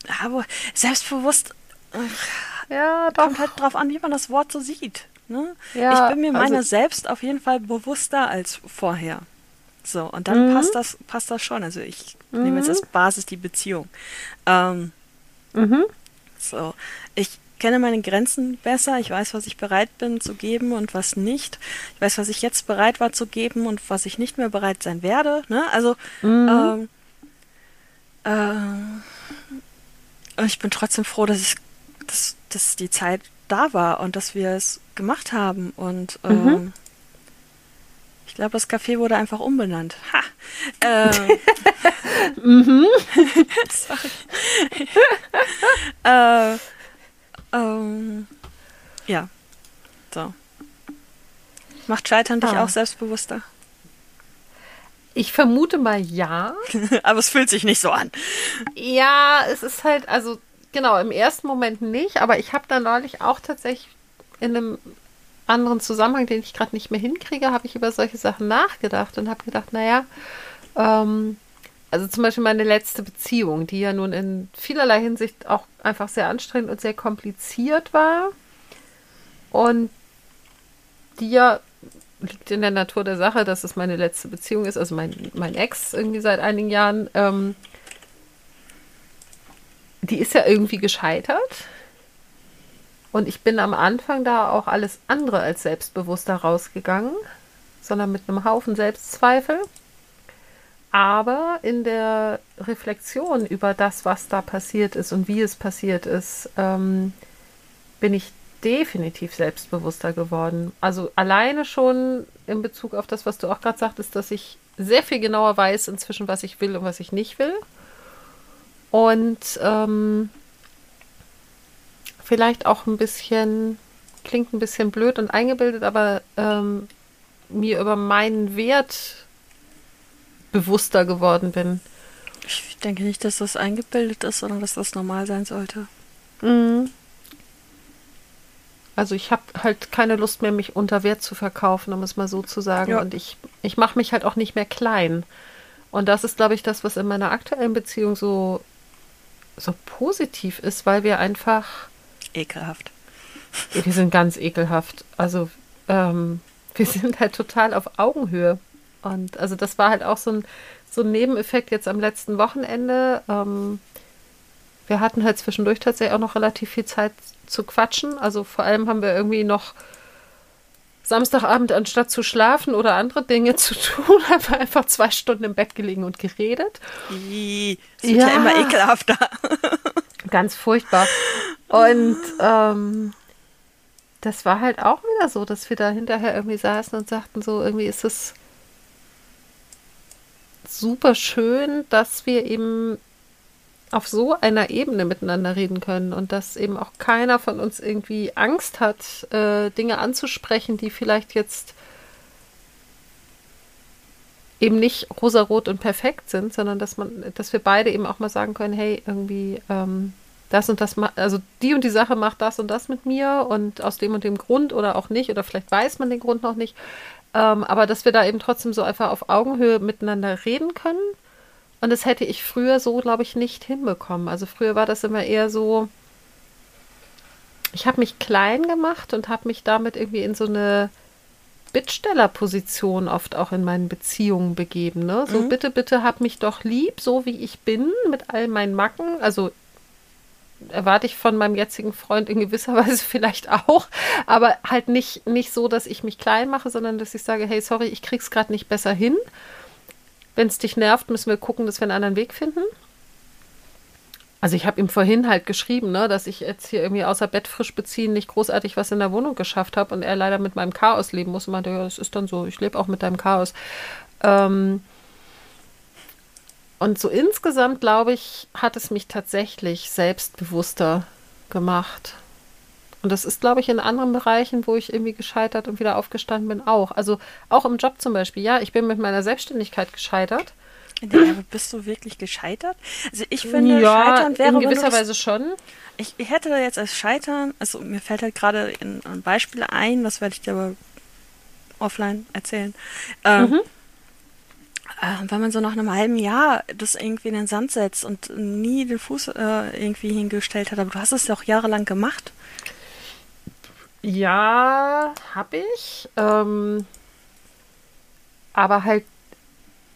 habe. Selbstbewusst äh, Ja, doch. kommt halt drauf an, wie man das Wort so sieht. Ne? Ja, ich bin mir meiner also- selbst auf jeden Fall bewusster als vorher. So, und dann Mhm. passt das, passt das schon. Also ich nehme jetzt als Basis die Beziehung. Ähm, Mhm. so, ich, kenne meine Grenzen besser. Ich weiß, was ich bereit bin zu geben und was nicht. Ich weiß, was ich jetzt bereit war zu geben und was ich nicht mehr bereit sein werde. Ne? Also mhm. ähm, äh, und ich bin trotzdem froh, dass ich, dass, dass die Zeit da war und dass wir es gemacht haben. Und ähm, mhm. ich glaube, das Café wurde einfach umbenannt. Ha! Ähm, mhm. Sorry. äh, ähm, ja. So. Macht Scheitern dich ah. auch selbstbewusster? Ich vermute mal ja. Aber es fühlt sich nicht so an. Ja, es ist halt, also genau, im ersten Moment nicht, aber ich habe da neulich auch tatsächlich in einem anderen Zusammenhang, den ich gerade nicht mehr hinkriege, habe ich über solche Sachen nachgedacht und habe gedacht, naja, ähm, also zum Beispiel meine letzte Beziehung, die ja nun in vielerlei Hinsicht auch einfach sehr anstrengend und sehr kompliziert war und die ja liegt in der Natur der Sache, dass es meine letzte Beziehung ist, also mein, mein Ex irgendwie seit einigen Jahren, ähm, die ist ja irgendwie gescheitert. Und ich bin am Anfang da auch alles andere als selbstbewusst rausgegangen, sondern mit einem Haufen Selbstzweifel. Aber in der Reflexion über das, was da passiert ist und wie es passiert ist, ähm, bin ich definitiv selbstbewusster geworden. Also alleine schon in Bezug auf das, was du auch gerade sagtest, dass ich sehr viel genauer weiß inzwischen, was ich will und was ich nicht will. Und ähm, vielleicht auch ein bisschen, klingt ein bisschen blöd und eingebildet, aber ähm, mir über meinen Wert bewusster geworden bin. Ich denke nicht, dass das eingebildet ist, sondern dass das normal sein sollte. Mhm. Also ich habe halt keine Lust mehr, mich unter Wert zu verkaufen, um es mal so zu sagen. Ja. Und ich, ich mache mich halt auch nicht mehr klein. Und das ist, glaube ich, das, was in meiner aktuellen Beziehung so, so positiv ist, weil wir einfach. Ekelhaft. Wir sind ganz ekelhaft. Also ähm, wir sind halt total auf Augenhöhe. Und also das war halt auch so ein, so ein Nebeneffekt jetzt am letzten Wochenende. Ähm, wir hatten halt zwischendurch tatsächlich auch noch relativ viel Zeit zu quatschen. Also vor allem haben wir irgendwie noch Samstagabend, anstatt zu schlafen oder andere Dinge zu tun, haben wir einfach zwei Stunden im Bett gelegen und geredet. Ii, das wird ja, ja immer ekelhafter. ganz furchtbar. Und ähm, das war halt auch wieder so, dass wir da hinterher irgendwie saßen und sagten, so irgendwie ist es super schön, dass wir eben auf so einer Ebene miteinander reden können und dass eben auch keiner von uns irgendwie Angst hat, äh, Dinge anzusprechen, die vielleicht jetzt eben nicht rosarot und perfekt sind, sondern dass man, dass wir beide eben auch mal sagen können, hey, irgendwie ähm, das und das also die und die Sache macht das und das mit mir und aus dem und dem Grund oder auch nicht oder vielleicht weiß man den Grund noch nicht, ähm, aber dass wir da eben trotzdem so einfach auf Augenhöhe miteinander reden können und das hätte ich früher so, glaube ich, nicht hinbekommen. Also früher war das immer eher so, ich habe mich klein gemacht und habe mich damit irgendwie in so eine Bittstellerposition oft auch in meinen Beziehungen begeben. Ne? So, mhm. bitte, bitte hab mich doch lieb, so wie ich bin, mit all meinen Macken. Also erwarte ich von meinem jetzigen Freund in gewisser Weise vielleicht auch, aber halt nicht, nicht so, dass ich mich klein mache, sondern dass ich sage, hey, sorry, ich krieg's gerade nicht besser hin. Wenn es dich nervt, müssen wir gucken, dass wir einen anderen Weg finden. Also ich habe ihm vorhin halt geschrieben, ne, dass ich jetzt hier irgendwie außer Bett frisch beziehen nicht großartig was in der Wohnung geschafft habe und er leider mit meinem Chaos leben muss und meinte, ja, das ist dann so, ich lebe auch mit deinem Chaos. Ähm und so insgesamt, glaube ich, hat es mich tatsächlich selbstbewusster gemacht. Und das ist, glaube ich, in anderen Bereichen, wo ich irgendwie gescheitert und wieder aufgestanden bin, auch. Also auch im Job zum Beispiel. Ja, ich bin mit meiner Selbstständigkeit gescheitert. Ja, bist du wirklich gescheitert? Also ich finde, ja, Scheitern wäre in gewisser Weise schon. Ich, ich, hätte da jetzt als Scheitern, also mir fällt halt gerade ein Beispiel ein, das werde ich dir aber offline erzählen. Ähm, mhm. äh, wenn man so nach einem halben Jahr das irgendwie in den Sand setzt und nie den Fuß äh, irgendwie hingestellt hat, aber du hast es ja auch jahrelang gemacht. Ja, habe ich. Ähm, aber halt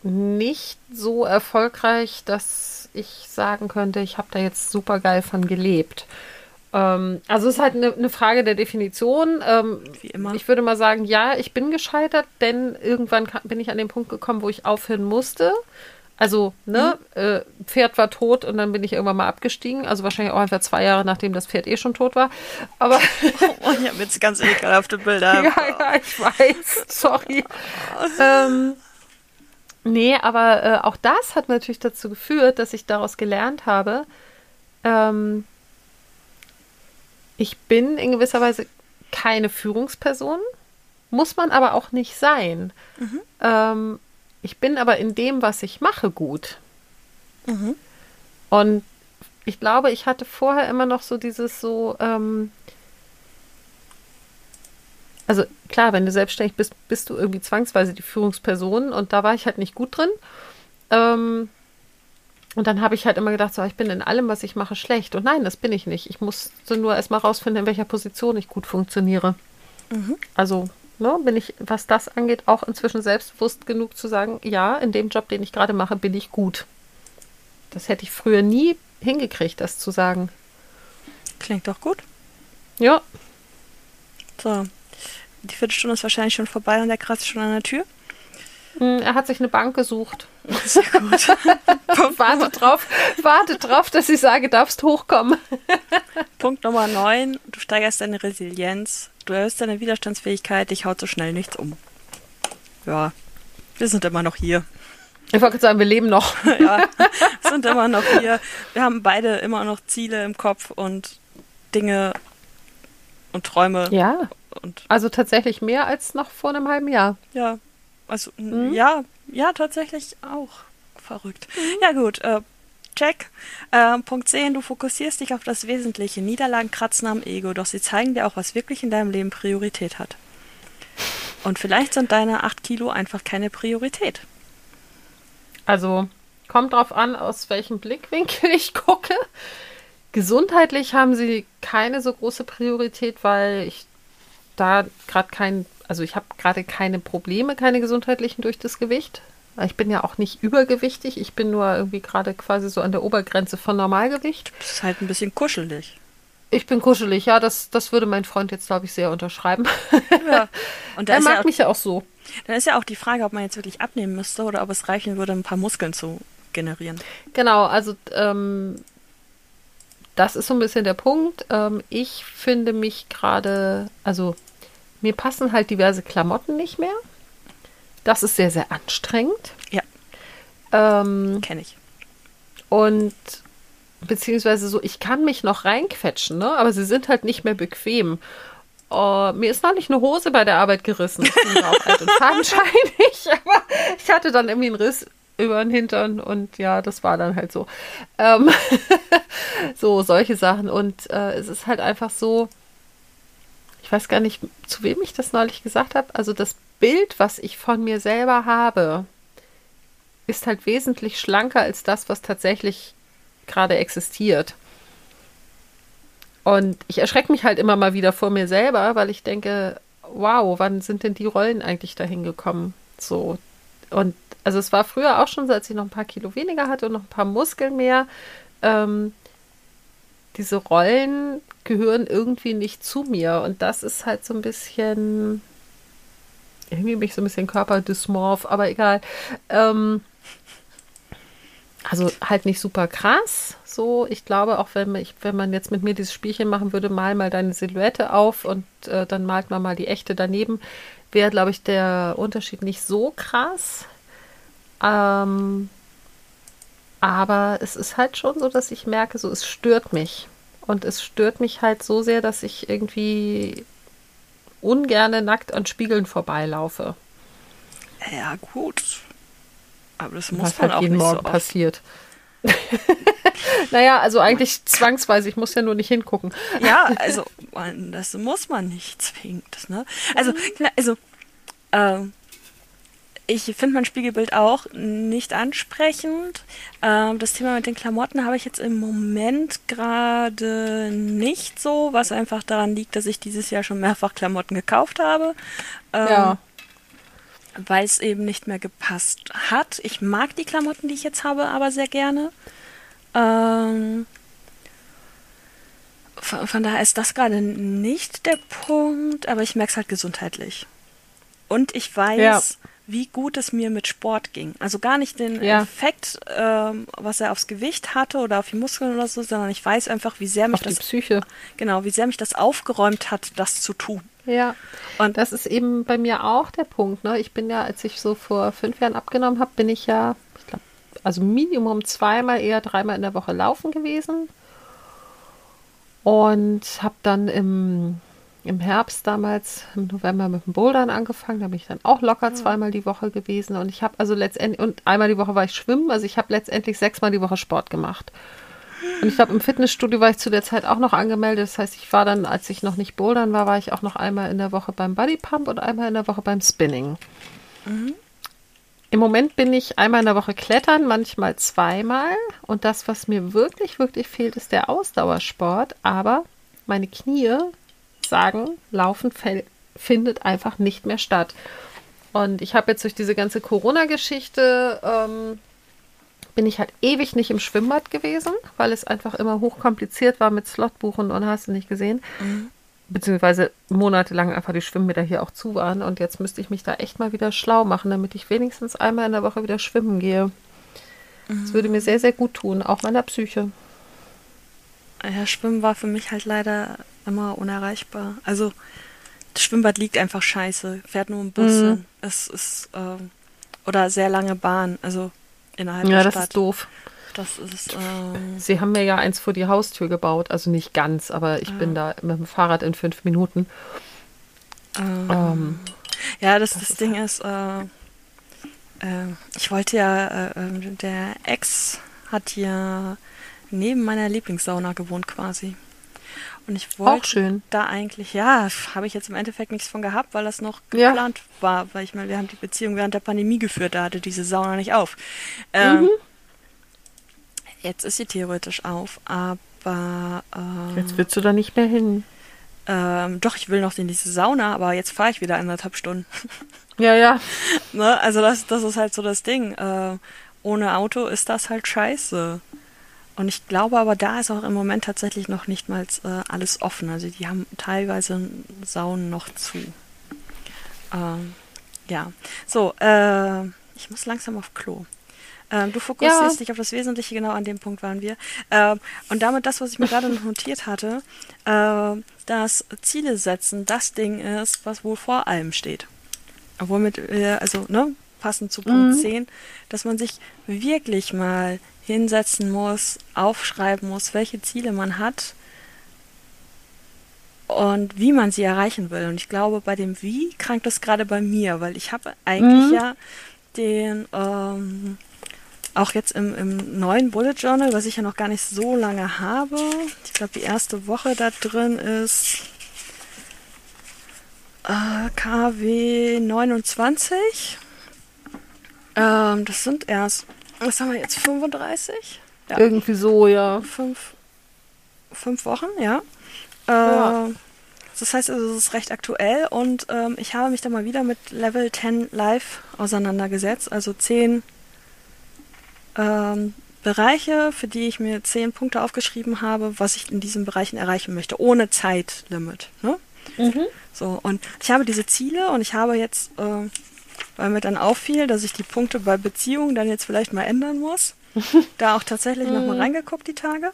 nicht so erfolgreich, dass ich sagen könnte, ich habe da jetzt super geil von gelebt. Ähm, also es ist halt eine, eine Frage der Definition. Ähm, Wie immer. Ich würde mal sagen, ja, ich bin gescheitert, denn irgendwann bin ich an den Punkt gekommen, wo ich aufhören musste. Also, ne, äh, Pferd war tot und dann bin ich irgendwann mal abgestiegen. Also wahrscheinlich auch einfach zwei Jahre, nachdem das Pferd eh schon tot war. Aber Oh, ich habe jetzt ganz ekelhafte Bilder. ja, ja, ich weiß. Sorry. ähm, nee, aber äh, auch das hat natürlich dazu geführt, dass ich daraus gelernt habe, ähm, ich bin in gewisser Weise keine Führungsperson, muss man aber auch nicht sein. Ähm, ich bin aber in dem, was ich mache, gut. Mhm. Und ich glaube, ich hatte vorher immer noch so dieses so, ähm, also klar, wenn du selbstständig bist, bist du irgendwie zwangsweise die Führungsperson und da war ich halt nicht gut drin. Ähm, und dann habe ich halt immer gedacht, so, ich bin in allem, was ich mache, schlecht. Und nein, das bin ich nicht. Ich musste nur erstmal rausfinden, in welcher Position ich gut funktioniere. Also ne, bin ich, was das angeht, auch inzwischen selbstbewusst genug zu sagen, ja, in dem Job, den ich gerade mache, bin ich gut. Das hätte ich früher nie hingekriegt, das zu sagen. Klingt doch gut. Ja, So. Die Viertelstunde ist wahrscheinlich schon vorbei und der kratzt schon an der Tür. hm, er hat sich eine Bank gesucht. Sehr gut. Wartet drauf, wartet drauf, dass ich sage, darfst hochkommen. Punkt Nummer 9. Du steigerst deine Resilienz. Du erhöhst deine Widerstandsfähigkeit. Dich haut so schnell nichts um. Ja. Wir sind immer noch hier. Ich wollte sagen, wir leben noch. ja, wir sind immer noch hier. Wir haben beide immer noch Ziele im Kopf und Dinge und Träume. Ja, Und also tatsächlich mehr als noch vor einem halben Jahr. ja, also ja, ja, tatsächlich auch. Verrückt. Ja, gut. Äh, check. Äh, Punkt 10. Du fokussierst dich auf das Wesentliche. Niederlagen kratzen am Ego, doch sie zeigen dir auch, was wirklich in deinem Leben Priorität hat. Und vielleicht sind deine 8 Kilo einfach keine Priorität. Also kommt drauf an, aus welchem Blickwinkel ich gucke. Gesundheitlich haben sie keine so große Priorität, weil ich da gerade kein, also ich habe gerade keine Probleme, keine gesundheitlichen durch das Gewicht. Ich bin ja auch nicht übergewichtig, ich bin nur irgendwie gerade quasi so an der Obergrenze von Normalgewicht. Das ist halt ein bisschen kuschelig. Ich bin kuschelig, ja, das, das würde mein Freund jetzt, glaube ich, sehr unterschreiben. Ja. Und er mag ja auch, mich ja auch so. da ist ja auch die Frage, ob man jetzt wirklich abnehmen müsste oder ob es reichen würde, ein paar Muskeln zu generieren. Genau, also ähm, das ist so ein bisschen der Punkt. Ähm, ich finde mich gerade, also mir passen halt diverse Klamotten nicht mehr. Das ist sehr, sehr anstrengend. Ja. Ähm, Kenne ich. und beziehungsweise so, ich kann mich noch reinquetschen, ne? aber sie sind halt nicht mehr bequem. Oh, mir ist neulich eine Hose bei der Arbeit gerissen. Ich bin auch alt und fadenscheinig, aber ich hatte dann irgendwie einen Riss über den Hintern und ja, das war dann halt so. Ähm, so, solche Sachen. Und äh, es ist halt einfach so, ich weiß gar nicht, zu wem ich das neulich gesagt habe. Also das Bild, was ich von mir selber habe, ist halt wesentlich schlanker als das, was tatsächlich gerade existiert. Und ich erschrecke mich halt immer mal wieder vor mir selber, weil ich denke, wow, wann sind denn die Rollen eigentlich dahin gekommen? So. Und also es war früher auch schon so, als ich noch ein paar Kilo weniger hatte und noch ein paar Muskeln mehr. Ähm, diese Rollen gehören irgendwie nicht zu mir. Und das ist halt so ein bisschen, irgendwie bin ich so ein bisschen körperdysmorph, aber egal. Ähm, also halt nicht super krass. So, ich glaube, auch wenn man, ich, wenn man jetzt mit mir dieses Spielchen machen würde, mal mal deine Silhouette auf und äh, dann malt man mal die echte daneben, wäre, glaube ich, der Unterschied nicht so krass. Ähm, aber es ist halt schon so, dass ich merke, so es stört mich. Und es stört mich halt so sehr, dass ich irgendwie ungerne nackt an Spiegeln vorbeilaufe. Ja, gut. Aber das muss was man halt auch jeden nicht Morgen so oft. passiert. naja, also eigentlich zwangsweise, ich muss ja nur nicht hingucken. Ja, also man, das muss man nicht zwingend. Ne? Also, klar, also ähm, ich finde mein Spiegelbild auch nicht ansprechend. Ähm, das Thema mit den Klamotten habe ich jetzt im Moment gerade nicht so, was einfach daran liegt, dass ich dieses Jahr schon mehrfach Klamotten gekauft habe. Ähm, Ja. Weil es eben nicht mehr gepasst hat. Ich mag die Klamotten, die ich jetzt habe, aber sehr gerne. Ähm, von, von daher ist das gerade nicht der Punkt, aber ich merke es halt gesundheitlich. Und ich weiß, Ja. Wie gut es mir mit Sport ging. Also gar nicht den Ja. Effekt, ähm, was er aufs Gewicht hatte oder auf die Muskeln oder so, sondern ich weiß einfach, wie sehr mich Auf das, Psyche. genau, wie sehr mich das aufgeräumt hat, das zu tun. Ja. Und- Und das ist eben bei mir auch der Punkt. Ne? Ich bin ja, als ich so vor fünf Jahren abgenommen habe, bin ich ja, ich glaube, also Minimum zweimal, eher dreimal in der Woche laufen gewesen. Und habe dann im, im Herbst damals, im November mit dem Bouldern angefangen. Da bin ich dann auch locker zweimal die Woche gewesen. Und ich habe also letztendlich, und einmal die Woche war ich schwimmen. Also ich habe letztendlich sechsmal die Woche Sport gemacht. Und ich glaube, im Fitnessstudio war ich zu der Zeit auch noch angemeldet. Das heißt, ich war dann, als ich noch nicht bouldern war, war ich auch noch einmal in der Woche beim Bodypump und einmal in der Woche beim Spinning. Im Moment bin ich einmal in der Woche klettern, manchmal zweimal. Und das, was mir wirklich, wirklich fehlt, ist der Ausdauersport. Aber meine Knie sagen, Laufen findet einfach nicht mehr statt. Und ich habe jetzt durch diese ganze Corona-Geschichte ähm, bin ich halt ewig nicht im Schwimmbad gewesen, weil es einfach immer hochkompliziert war mit Slotbuchen und hast du nicht gesehen. Beziehungsweise monatelang einfach die Schwimmbäder hier auch zu waren. Und jetzt müsste ich mich da echt mal wieder schlau machen, damit ich wenigstens einmal in der Woche wieder schwimmen gehe. Das würde mir sehr, sehr gut tun, auch meiner Psyche. Ja, Schwimmen war für mich halt leider immer unerreichbar. Also, das Schwimmbad liegt einfach scheiße, fährt nur im Bus Mhm. hin. Es ist, ähm, oder sehr lange Bahn, also innerhalb Ja, der das Stadt. ist doof. Das ist, ähm, Sie haben mir ja eins vor die Haustür gebaut, also nicht ganz, aber ich bin da mit dem Fahrrad in fünf Minuten. ähm, Ähm, ja, das, das, Ding ist, äh, äh, ich wollte ja, äh, äh, der Ex hat ja neben meiner Lieblingssauna gewohnt quasi. Und ich wollte auch schön. da eigentlich, ja, habe ich jetzt im Endeffekt nichts von gehabt, weil das noch Ja. geplant war, weil ich meine, wir haben die Beziehung während der Pandemie geführt, da hatte diese Sauna nicht auf. Ähm, Mhm. Jetzt ist sie theoretisch auf, aber ähm, Jetzt willst du da nicht mehr hin. ähm, doch, ich will noch in diese Sauna, aber jetzt fahre ich wieder anderthalb Stunden. Ja, ja. ne? Also das, das ist halt so das Ding. Äh, ohne Auto ist das halt scheiße. Und ich glaube aber, da ist auch im Moment tatsächlich noch nicht mal äh, alles offen. Also die haben teilweise Saunen noch zu. Ähm, ja. So, äh, ich muss langsam auf Klo. Ähm, du fokussierst Ja. dich auf das Wesentliche, genau an dem Punkt waren wir. Ähm, und damit das, was ich mir gerade noch notiert hatte, äh, dass Ziele setzen das Ding ist, was wohl vor allem steht. Womit wir, also, ne, passend zu Punkt 10, dass man sich wirklich mal hinsetzen muss, aufschreiben muss, welche Ziele man hat und wie man sie erreichen will. Und ich glaube, bei dem Wie krankt das gerade bei mir, weil ich habe eigentlich Mhm. ja den, ähm, auch jetzt im, im neuen Bullet Journal, was ich ja noch gar nicht so lange habe. Ich glaube, die erste Woche da drin ist äh, KW 29. Ähm, das sind erst, was haben wir jetzt, 35? Ja, Irgendwie so, ja. fünf, fünf Wochen, ja. Ja. Äh, das heißt also, es ist recht aktuell und ähm, ich habe mich da mal wieder mit Level 10 Live auseinandergesetzt, also 10 ähm, Bereiche, für die ich mir 10 Punkte aufgeschrieben habe, was ich in diesen Bereichen erreichen möchte, ohne Zeitlimit. Ne? Mhm. So, und ich habe diese Ziele und ich habe jetzt, äh, weil mir dann auffiel, dass ich die Punkte bei Beziehungen dann jetzt vielleicht mal ändern muss, da auch tatsächlich nochmal reingeguckt die Tage.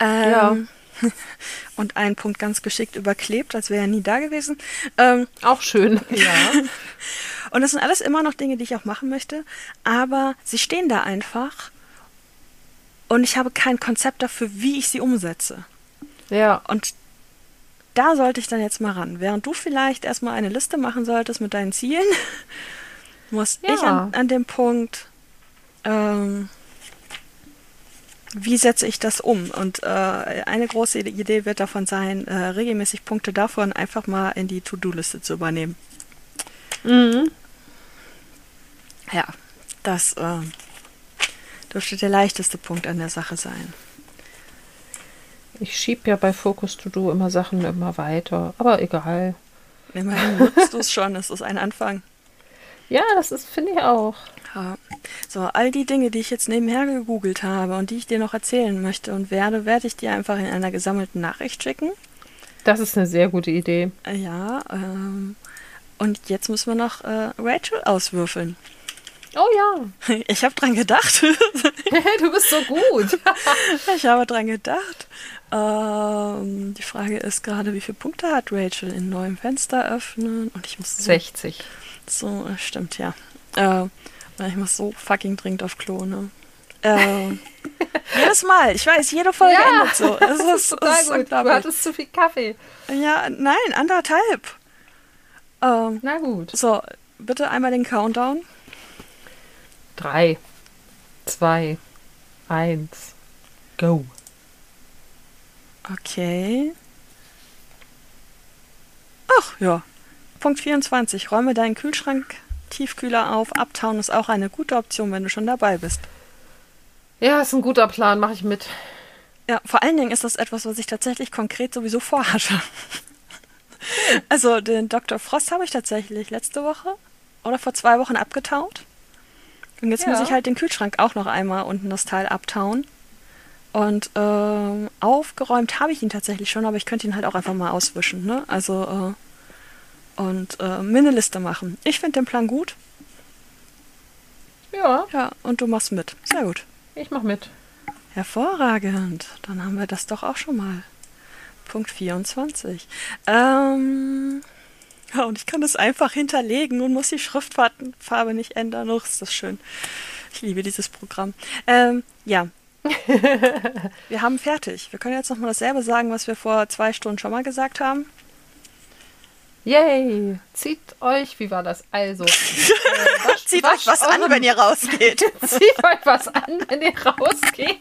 Ähm, Ja. Und einen Punkt ganz geschickt überklebt, als wäre er nie da gewesen. Ähm, Auch schön. Ja. und das sind alles immer noch Dinge, die ich auch machen möchte, aber sie stehen da einfach und ich habe kein Konzept dafür, wie ich sie umsetze. ja. Und da sollte ich dann jetzt mal ran. Während du vielleicht erstmal eine Liste machen solltest mit deinen Zielen, muss Ja. ich an, an dem Punkt, ähm, wie setze ich das um? Und äh, eine große Idee wird davon sein, äh, regelmäßig Punkte davon einfach mal in die To-Do-Liste zu übernehmen. Mhm. Ja, das äh, dürfte der leichteste Punkt an der Sache sein. Ich schieb ja bei Focus To Do immer Sachen immer weiter. Aber egal. Immerhin nutzt du es schon, es ist ein Anfang. Ja, das ist, finde ich auch. Ja. So, all die Dinge, die ich jetzt nebenher gegoogelt habe und die ich dir noch erzählen möchte und werde, werde ich dir einfach in einer gesammelten Nachricht schicken. Das ist eine sehr gute Idee. Ja, ähm, und jetzt müssen wir noch äh, Rachel auswürfeln. Oh ja. Ich habe dran gedacht. du bist so gut. ich habe dran gedacht. Ähm, die Frage ist gerade, wie viele Punkte hat Rachel in neuem Fenster öffnen? Und ich muss so, 60. so äh, stimmt ja. Äh, ich muss so fucking dringend auf Klo, ne? Äh, jedes Mal. Ich weiß, jede Folge Ja, endet so. Es Das ist ist, total ist gut. Du hattest zu viel Kaffee. Ja, nein, anderthalb. Ähm, Na gut. so, bitte einmal den Countdown. Drei, zwei, eins, go. Okay. Ach ja. Punkt 24. Räume deinen Kühlschrank Tiefkühler auf. Uptown ist auch eine gute Option, wenn du schon dabei bist. Ja, ist ein guter Plan, mache ich mit. Ja, vor allen Dingen ist das etwas, was ich tatsächlich konkret sowieso vorhatte. Also den Dr. Frost habe ich tatsächlich letzte Woche oder vor zwei Wochen abgetaut. Und jetzt Ja. muss ich halt den Kühlschrank auch noch einmal unten das Teil abtauen. Und ähm, aufgeräumt habe ich ihn tatsächlich schon, aber ich könnte ihn halt auch einfach mal auswischen. Ne? Also äh, und äh, mir eine Liste machen. Ich finde den Plan gut. Ja, Ja, und du machst mit. Sehr gut. ich mach mit. Hervorragend. Dann haben wir das doch auch schon mal. Punkt 24. Ähm, ja, und ich kann das einfach hinterlegen und muss die Schriftfarbe nicht ändern. Oh, ist das schön. Ich liebe dieses Programm. Ähm, ja. wir haben fertig. Wir können jetzt nochmal dasselbe sagen, was wir vor zwei Stunden schon mal gesagt haben. Yay! Zieht euch, wie war das? Also, äh, wascht- Zieht euch was an, eure- wenn ihr rausgeht. Zieht euch was an, wenn ihr rausgeht.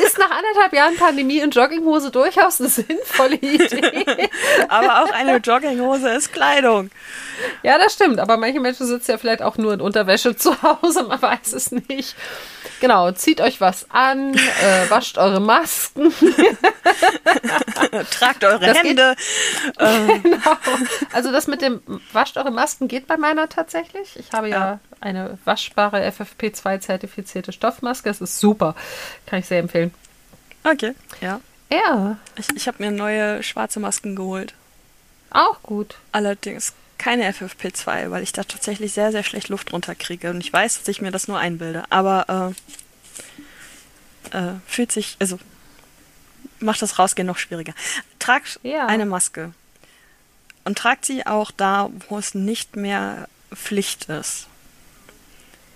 Ist nach anderthalb Jahren Pandemie in Jogginghose durchaus eine sinnvolle Idee. Aber auch eine Jogginghose ist Kleidung. Ja, das stimmt. Aber manche Menschen sitzen ja vielleicht auch nur in Unterwäsche zu Hause, man weiß es nicht. Genau, zieht euch was an, äh, wascht eure Masken. Tragt eure Das geht- Hände. genau. Also das mit dem wascht eure Masken geht bei meiner tatsächlich. Ich habe ja, Ja. eine waschbare FFP2 zertifizierte Stoffmaske. Das ist super. Kann ich sehr empfehlen. Okay, ja. Ja, Ich, ich habe mir neue schwarze Masken geholt. auch gut. Allerdings keine FFP2, weil ich da tatsächlich sehr, sehr schlecht Luft runterkriege. Und ich weiß, dass ich mir das nur einbilde. Aber äh, äh, fühlt sich, also macht das Rausgehen noch schwieriger. Tragt Ja. eine Maske. Und tragt sie auch da, wo es nicht mehr Pflicht ist.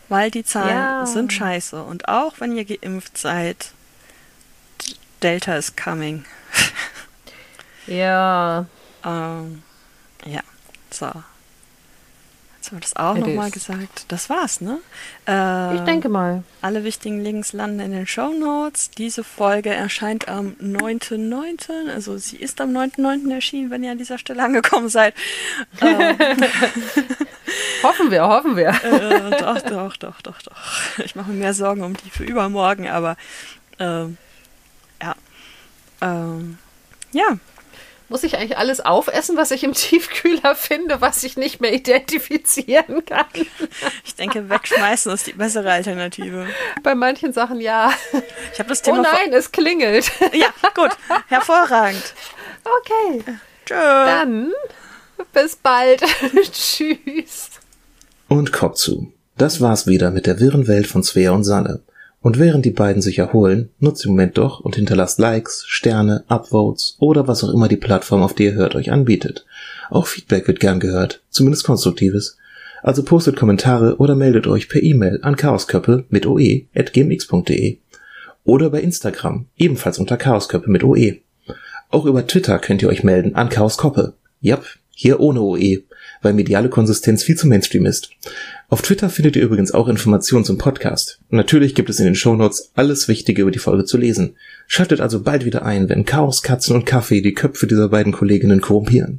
Weil die Zahlen Ja. sind scheiße. Und auch wenn ihr geimpft seid, Delta is coming. Ja, Ähm, ja, so. Jetzt haben wir das auch nochmal gesagt. Das war's, ne? Äh, ich denke mal. Alle wichtigen Links landen in den Show Notes. Diese Folge erscheint am 9.9. Also sie ist am 9.9. erschienen, wenn ihr an dieser Stelle angekommen seid. ähm, Hoffen wir, hoffen wir. äh, doch, doch, doch, doch, doch. Ich mache mir mehr Sorgen um die für übermorgen, aber ähm, ja. Ähm, ja, Muss ich eigentlich alles aufessen, was ich im Tiefkühler finde, was ich nicht mehr identifizieren kann? ich denke, wegschmeißen ist die bessere Alternative. Bei manchen Sachen ja. Ich habe das Oh Thema. vor- nein, es klingelt. Ja, gut. Hervorragend. Okay, Tschö. dann bis bald. Tschüss. Und Kopf zu. Das war's wieder mit der wirren Welt von Svea und Sanne. Und während die beiden sich erholen, nutzt den Moment doch und hinterlasst Likes, Sterne, Upvotes oder was auch immer die Plattform, auf die ihr hört, euch anbietet. Auch Feedback wird gern gehört, zumindest konstruktives. Also postet Kommentare oder meldet euch per E-Mail an chaosköppe mit oe at gmx.de oder bei Instagram, ebenfalls unter chaosköppe mit oe. Auch über Twitter könnt ihr euch melden an chaoskoppe. Jap, hier ohne oe, weil mediale Konsistenz viel zu Mainstream ist. Auf Twitter findet ihr übrigens auch Informationen zum Podcast. Und natürlich gibt es in den Shownotes alles Wichtige über die Folge zu lesen. Schaltet also bald wieder ein, wenn Chaos, Katzen und Kaffee die Köpfe dieser beiden Kolleginnen korrumpieren.